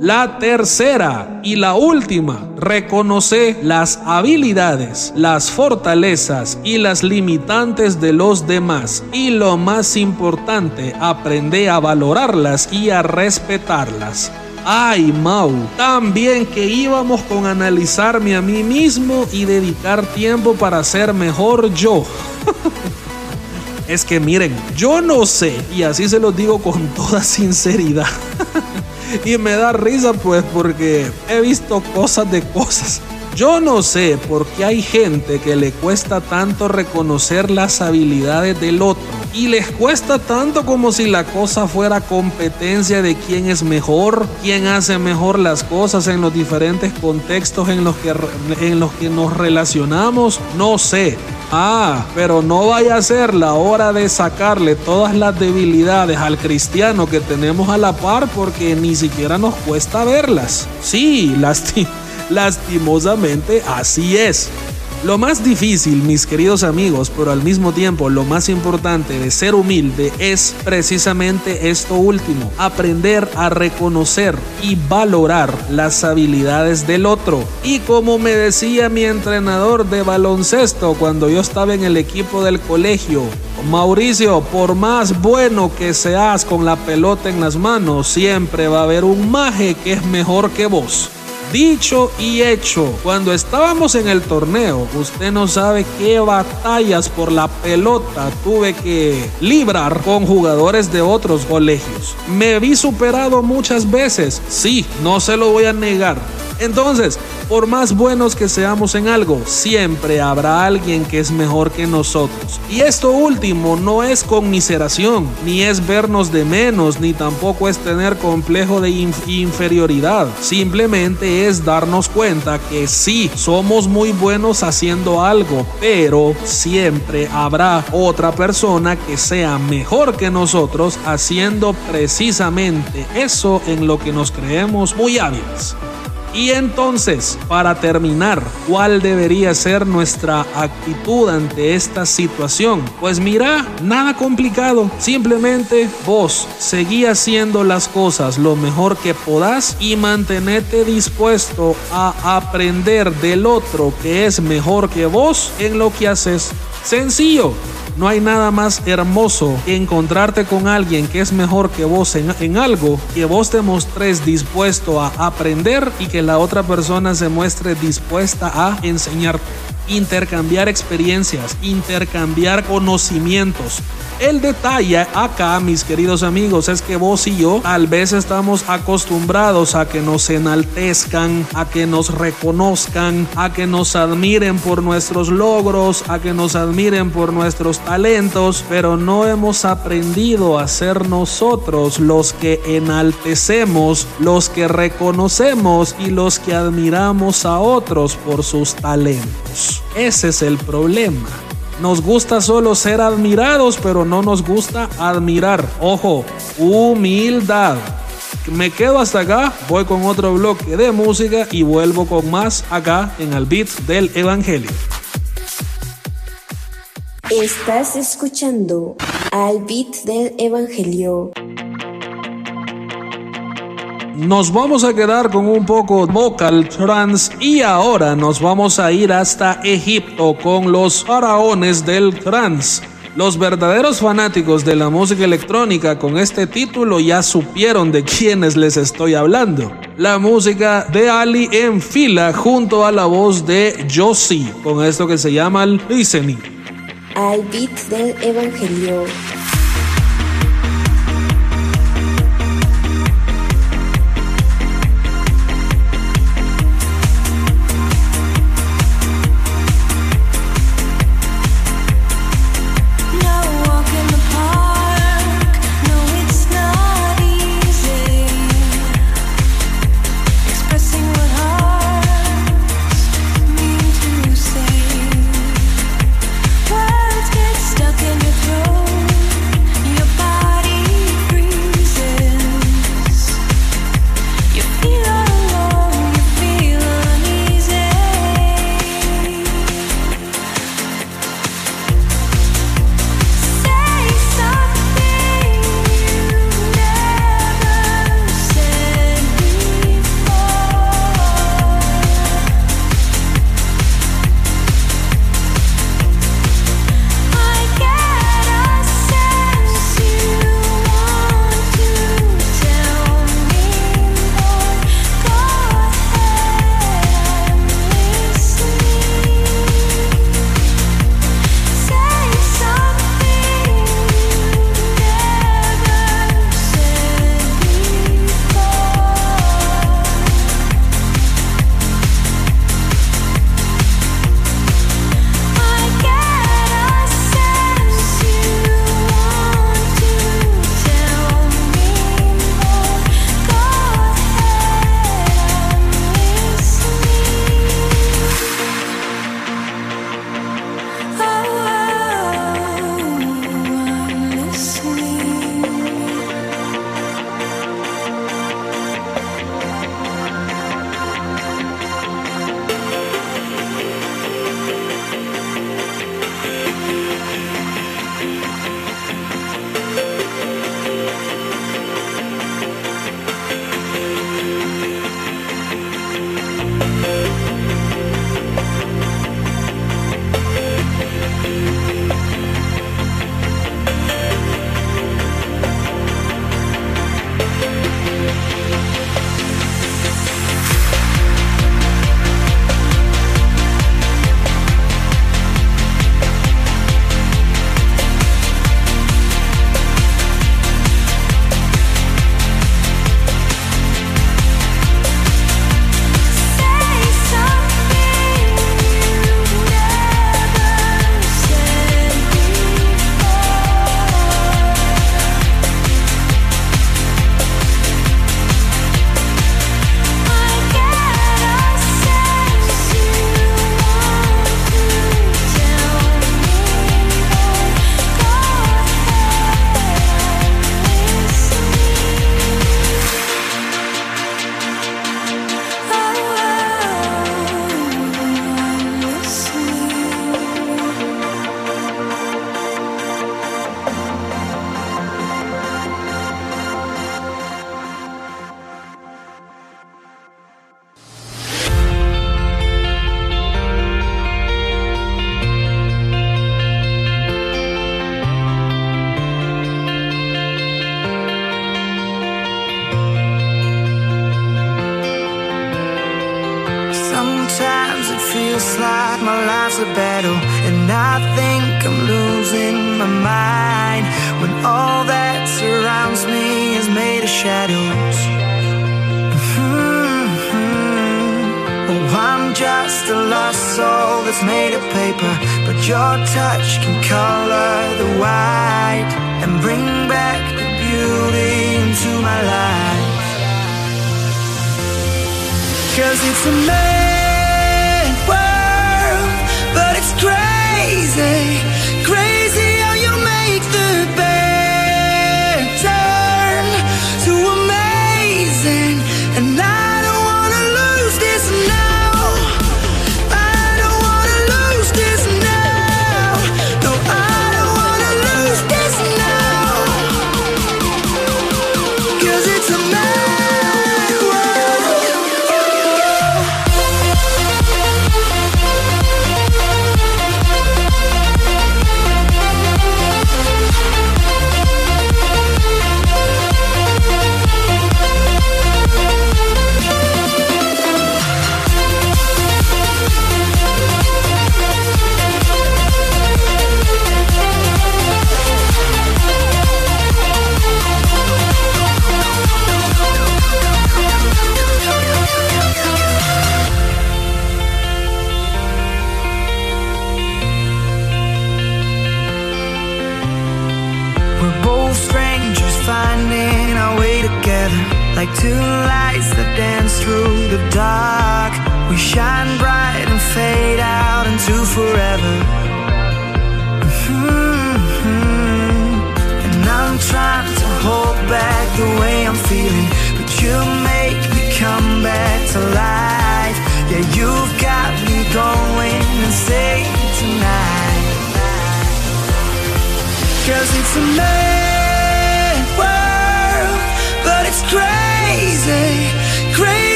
La tercera y la última, reconoce las habilidades, las fortalezas y las limitantes de los demás. Y lo más importante, aprende a valorarlas y a respetarlas. Ay, Mau, también que íbamos con analizarme a mí mismo y dedicar tiempo para ser mejor yo. es que miren, yo no sé, y así se los digo con toda sinceridad. y me da risa pues porque he visto cosas de cosas. Yo no sé por qué hay gente que le cuesta tanto reconocer las habilidades del otro y les cuesta tanto como si la cosa fuera competencia de quién es mejor, quién hace mejor las cosas en los diferentes contextos en los que, en los que nos relacionamos. No sé. Ah, pero no vaya a ser la hora de sacarle todas las debilidades al cristiano que tenemos a la par porque ni siquiera nos cuesta verlas. Sí, lasti lastimosamente así es. Lo más difícil, mis queridos amigos, pero al mismo tiempo lo más importante de ser humilde es precisamente esto último, aprender a reconocer y valorar las habilidades del otro. Y como me decía mi entrenador de baloncesto cuando yo estaba en el equipo del colegio, Mauricio, por más bueno que seas con la pelota en las manos, siempre va a haber un maje que es mejor que vos. Dicho y hecho, cuando estábamos en el torneo, usted no sabe qué batallas por la pelota tuve que librar con jugadores de otros colegios. Me vi superado muchas veces, sí, no se lo voy a negar. Entonces, por más buenos que seamos en algo, siempre habrá alguien que es mejor que nosotros. Y esto último no es conmiseración, ni es vernos de menos, ni tampoco es tener complejo de inf- inferioridad. Simplemente es darnos cuenta que sí, somos muy buenos haciendo algo, pero siempre habrá otra persona que sea mejor que nosotros haciendo precisamente eso en lo que nos creemos muy hábiles. Y entonces, para terminar, ¿cuál debería ser nuestra actitud ante esta situación? Pues mira, nada complicado. Simplemente vos seguí haciendo las cosas lo mejor que podás y mantenete dispuesto a aprender del otro que es mejor que vos en lo que haces. Sencillo. No hay nada más hermoso que encontrarte con alguien que es mejor que vos en, algo, que vos te mostres dispuesto a aprender y que la otra persona se muestre dispuesta a enseñarte intercambiar experiencias, intercambiar conocimientos. El detalle acá, mis queridos amigos, es que vos y yo tal vez estamos acostumbrados a que nos enaltezcan, a que nos reconozcan, a que nos admiren por nuestros logros, a que nos admiren por nuestros talentos, pero no hemos aprendido a ser nosotros los que enaltecemos, los que reconocemos y los que admiramos a otros por sus talentos. Ese es el problema. Nos gusta solo ser admirados, pero no nos gusta admirar. Ojo, humildad. Me quedo hasta acá, voy con otro bloque de música y vuelvo con más acá en el beat del Evangelio. Estás escuchando al beat del Evangelio. Nos vamos a quedar con un poco vocal trance y ahora nos vamos a ir hasta Egipto con los faraones del trance. Los verdaderos fanáticos de la música electrónica con este título ya supieron de quiénes les estoy hablando. La música de Ali en fila junto a la voz de Josie con esto que se llama el listening. Al beat del Evangelio.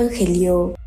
Evangelio.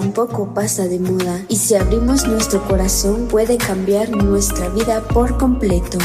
Tampoco pasa de moda y si abrimos nuestro corazón puede cambiar nuestra vida por completo.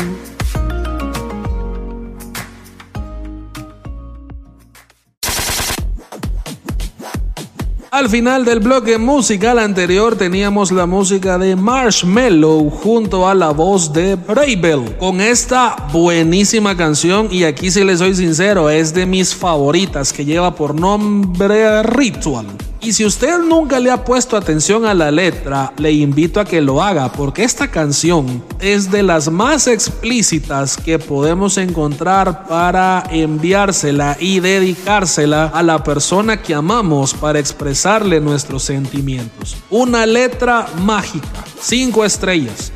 Al final del bloque musical anterior teníamos la música de Marshmello junto a la voz de Ravel con esta buenísima canción y aquí si les soy sincero es de mis favoritas que lleva por nombre Ritual. Y si usted nunca le ha puesto atención a la letra, le invito a que lo haga porque esta canción es de las más explícitas que podemos encontrar para enviársela y dedicársela a la persona que amamos para expresarle nuestros sentimientos. Una letra mágica, cinco estrellas.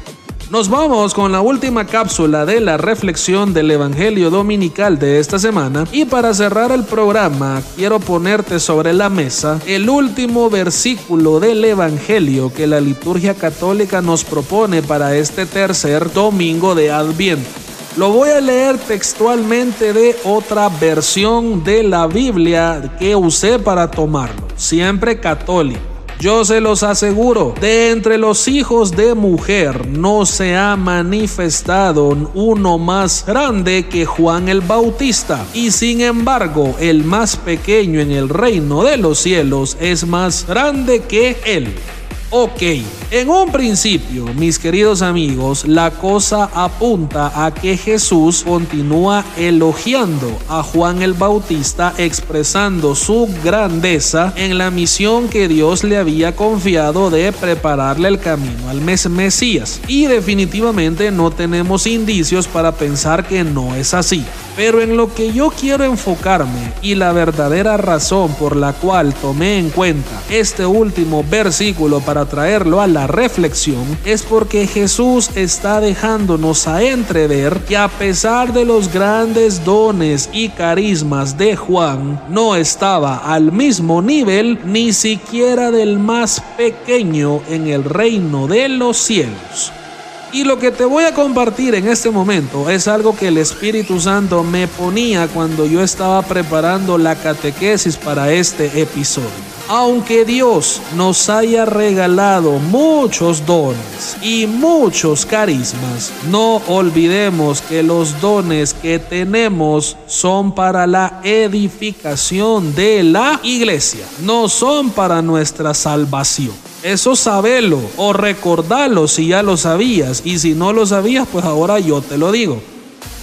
Nos vamos con la última cápsula de la reflexión del Evangelio Dominical de esta semana y para cerrar el programa quiero ponerte sobre la mesa el último versículo del Evangelio que la liturgia católica nos propone para este tercer domingo de Adviento. Lo voy a leer textualmente de otra versión de la Biblia que usé para tomarlo, siempre católico. Yo se los aseguro, de entre los hijos de mujer no se ha manifestado uno más grande que Juan el Bautista. Y sin embargo, el más pequeño en el reino de los cielos es más grande que él. Ok, en un principio, mis queridos amigos, la cosa apunta a que Jesús continúa elogiando a Juan el Bautista, expresando su grandeza en la misión que Dios le había confiado de prepararle el camino al mes Mesías. Y definitivamente no tenemos indicios para pensar que no es así. Pero en lo que yo quiero enfocarme y la verdadera razón por la cual tomé en cuenta este último versículo para traerlo a la reflexión es porque Jesús está dejándonos a entrever que a pesar de los grandes dones y carismas de Juan, no estaba al mismo nivel ni siquiera del más pequeño en el reino de los cielos. Y lo que te voy a compartir en este momento es algo que el Espíritu Santo me ponía cuando yo estaba preparando la catequesis para este episodio. Aunque Dios nos haya regalado muchos dones y muchos carismas, no olvidemos que los dones que tenemos son para la edificación de la iglesia, no son para nuestra salvación. Eso sabelo o recordalo si ya lo sabías y si no lo sabías, pues ahora yo te lo digo.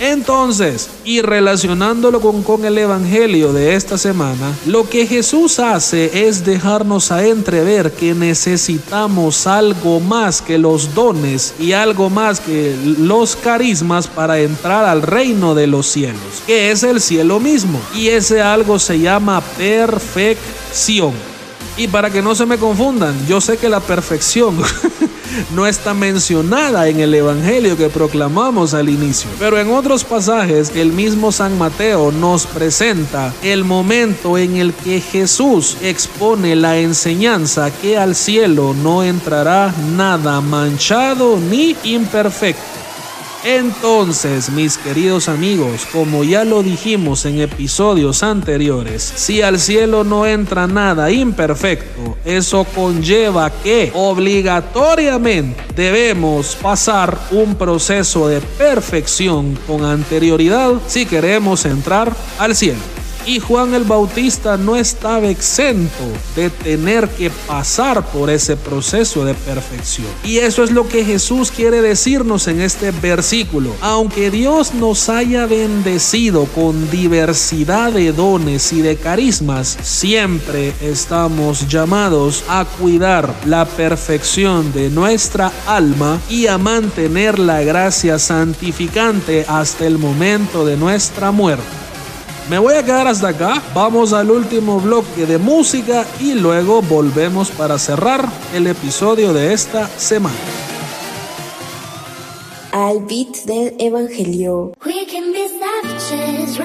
Entonces, y relacionándolo con, con, el Evangelio de esta semana, lo que Jesús hace es dejarnos a entrever que necesitamos algo más que los dones y algo más que los carismas para entrar al reino de los cielos, que es el cielo mismo. Y ese algo se llama perfección. Y para que no se me confundan, yo sé que la perfección no está mencionada en el Evangelio que proclamamos al inicio. Pero en otros pasajes, el mismo San Mateo nos presenta el momento en el que Jesús expone la enseñanza que al cielo no entrará nada manchado ni imperfecto. Entonces, mis queridos amigos, como ya lo dijimos en episodios anteriores, si al cielo no entra nada imperfecto, eso conlleva que obligatoriamente debemos pasar un proceso de perfección con anterioridad si queremos entrar al cielo. Y Juan el Bautista no estaba exento de tener que pasar por ese proceso de perfección. Y eso es lo que Jesús quiere decirnos en este versículo. Aunque Dios nos haya bendecido con diversidad de dones y de carismas, siempre estamos llamados a cuidar la perfección de nuestra alma y a mantener la gracia santificante hasta el momento de nuestra muerte. Me voy a quedar hasta acá. Vamos al último bloque de música y luego volvemos para cerrar el episodio de esta semana. Al beat del Evangelio. We can be savages,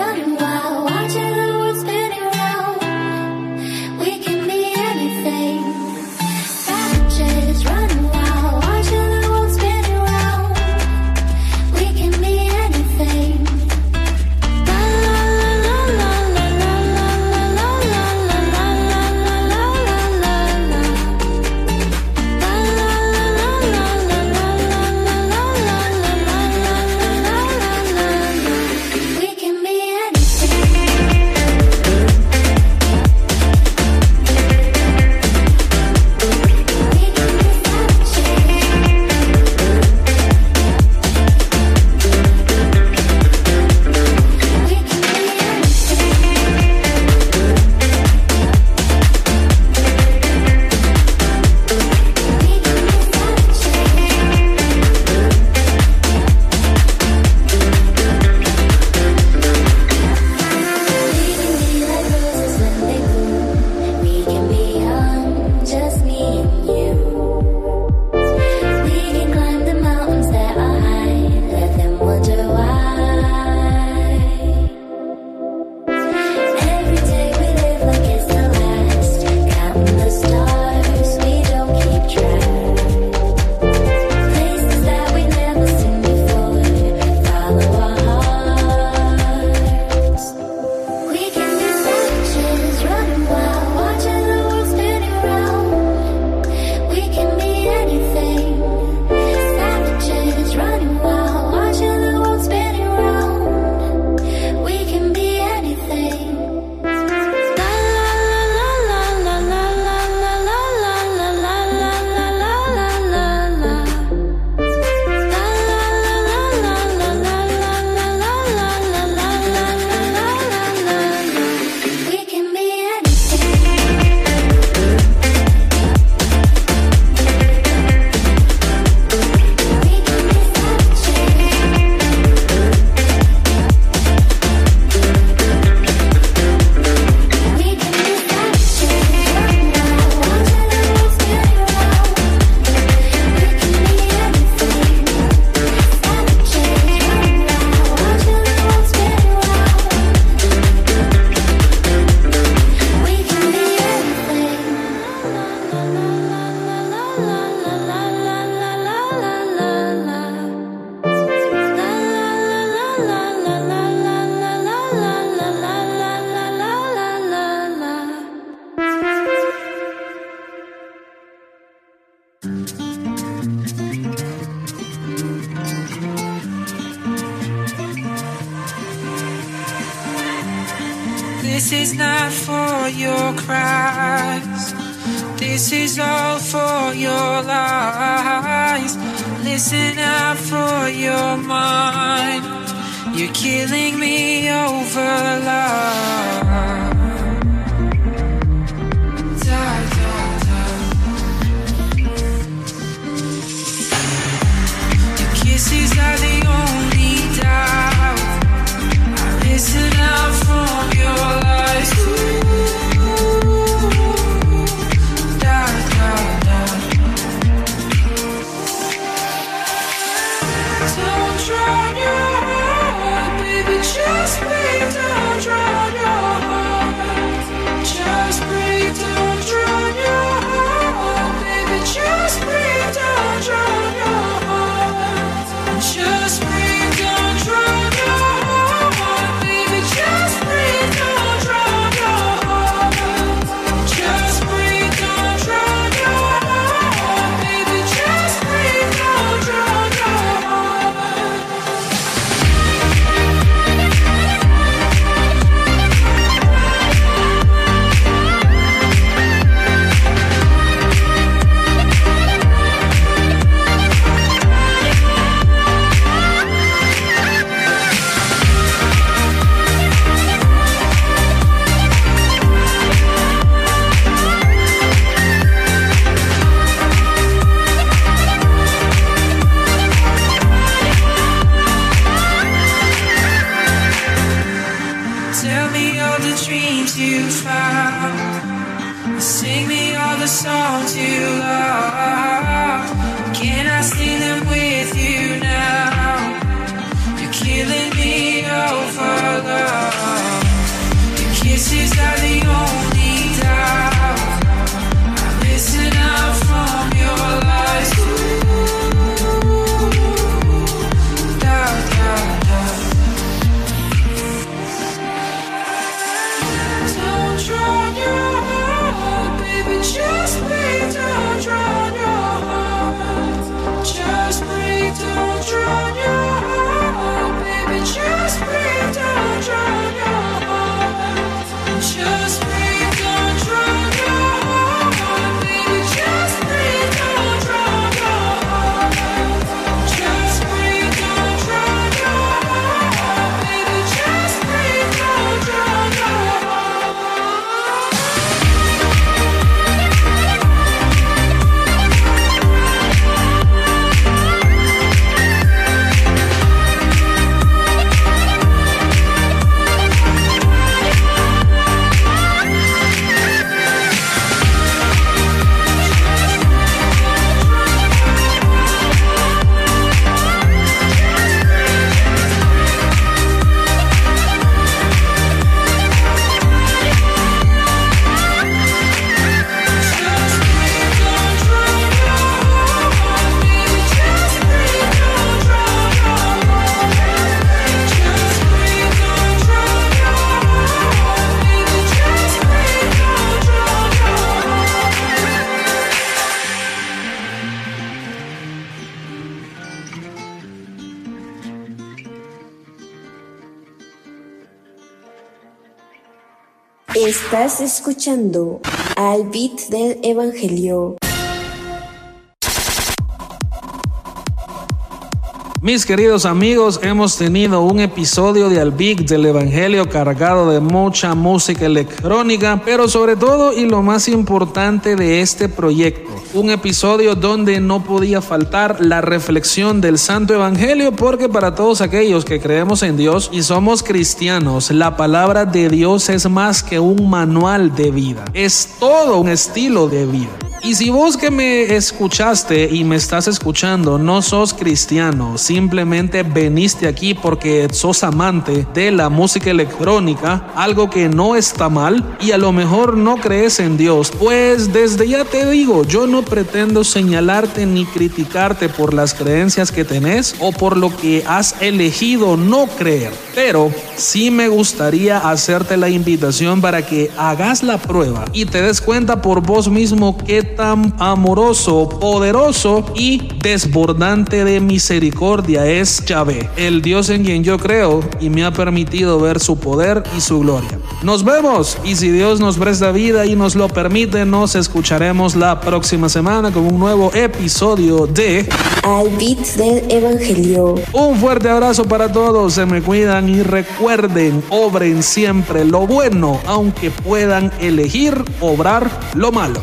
Estás escuchando al beat del Evangelio. Mis queridos amigos, hemos tenido un episodio de Albic del Evangelio cargado de mucha música electrónica, pero sobre todo y lo más importante de este proyecto, un episodio donde no podía faltar la reflexión del Santo Evangelio, porque para todos aquellos que creemos en Dios y somos cristianos, la palabra de Dios es más que un manual de vida, es todo un estilo de vida. Y si vos que me escuchaste y me estás escuchando no sos cristiano, simplemente veniste aquí porque sos amante de la música electrónica, algo que no está mal, y a lo mejor no crees en Dios, pues desde ya te digo, yo no pretendo señalarte ni criticarte por las creencias que tenés o por lo que has elegido no creer, pero sí me gustaría hacerte la invitación para que hagas la prueba y te des cuenta por vos mismo qué tan amoroso, poderoso y desbordante de misericordia es Yahvé, el Dios en quien yo creo y me ha permitido ver su poder y su gloria. Nos vemos y si Dios nos presta vida y nos lo permite, nos escucharemos la próxima semana con un nuevo episodio de Al beat del Evangelio. Un fuerte abrazo para todos, se me cuidan y recuerden, obren siempre lo bueno, aunque puedan elegir obrar lo malo.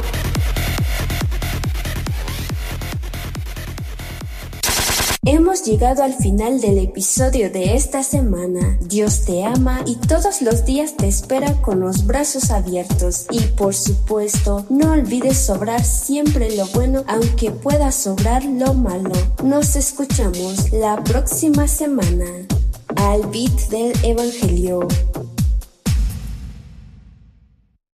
Hemos llegado al final del episodio de esta semana. Dios te ama y todos los días te espera con los brazos abiertos. Y por supuesto, no olvides sobrar siempre lo bueno, aunque pueda sobrar lo malo. Nos escuchamos la próxima semana. Al beat del Evangelio.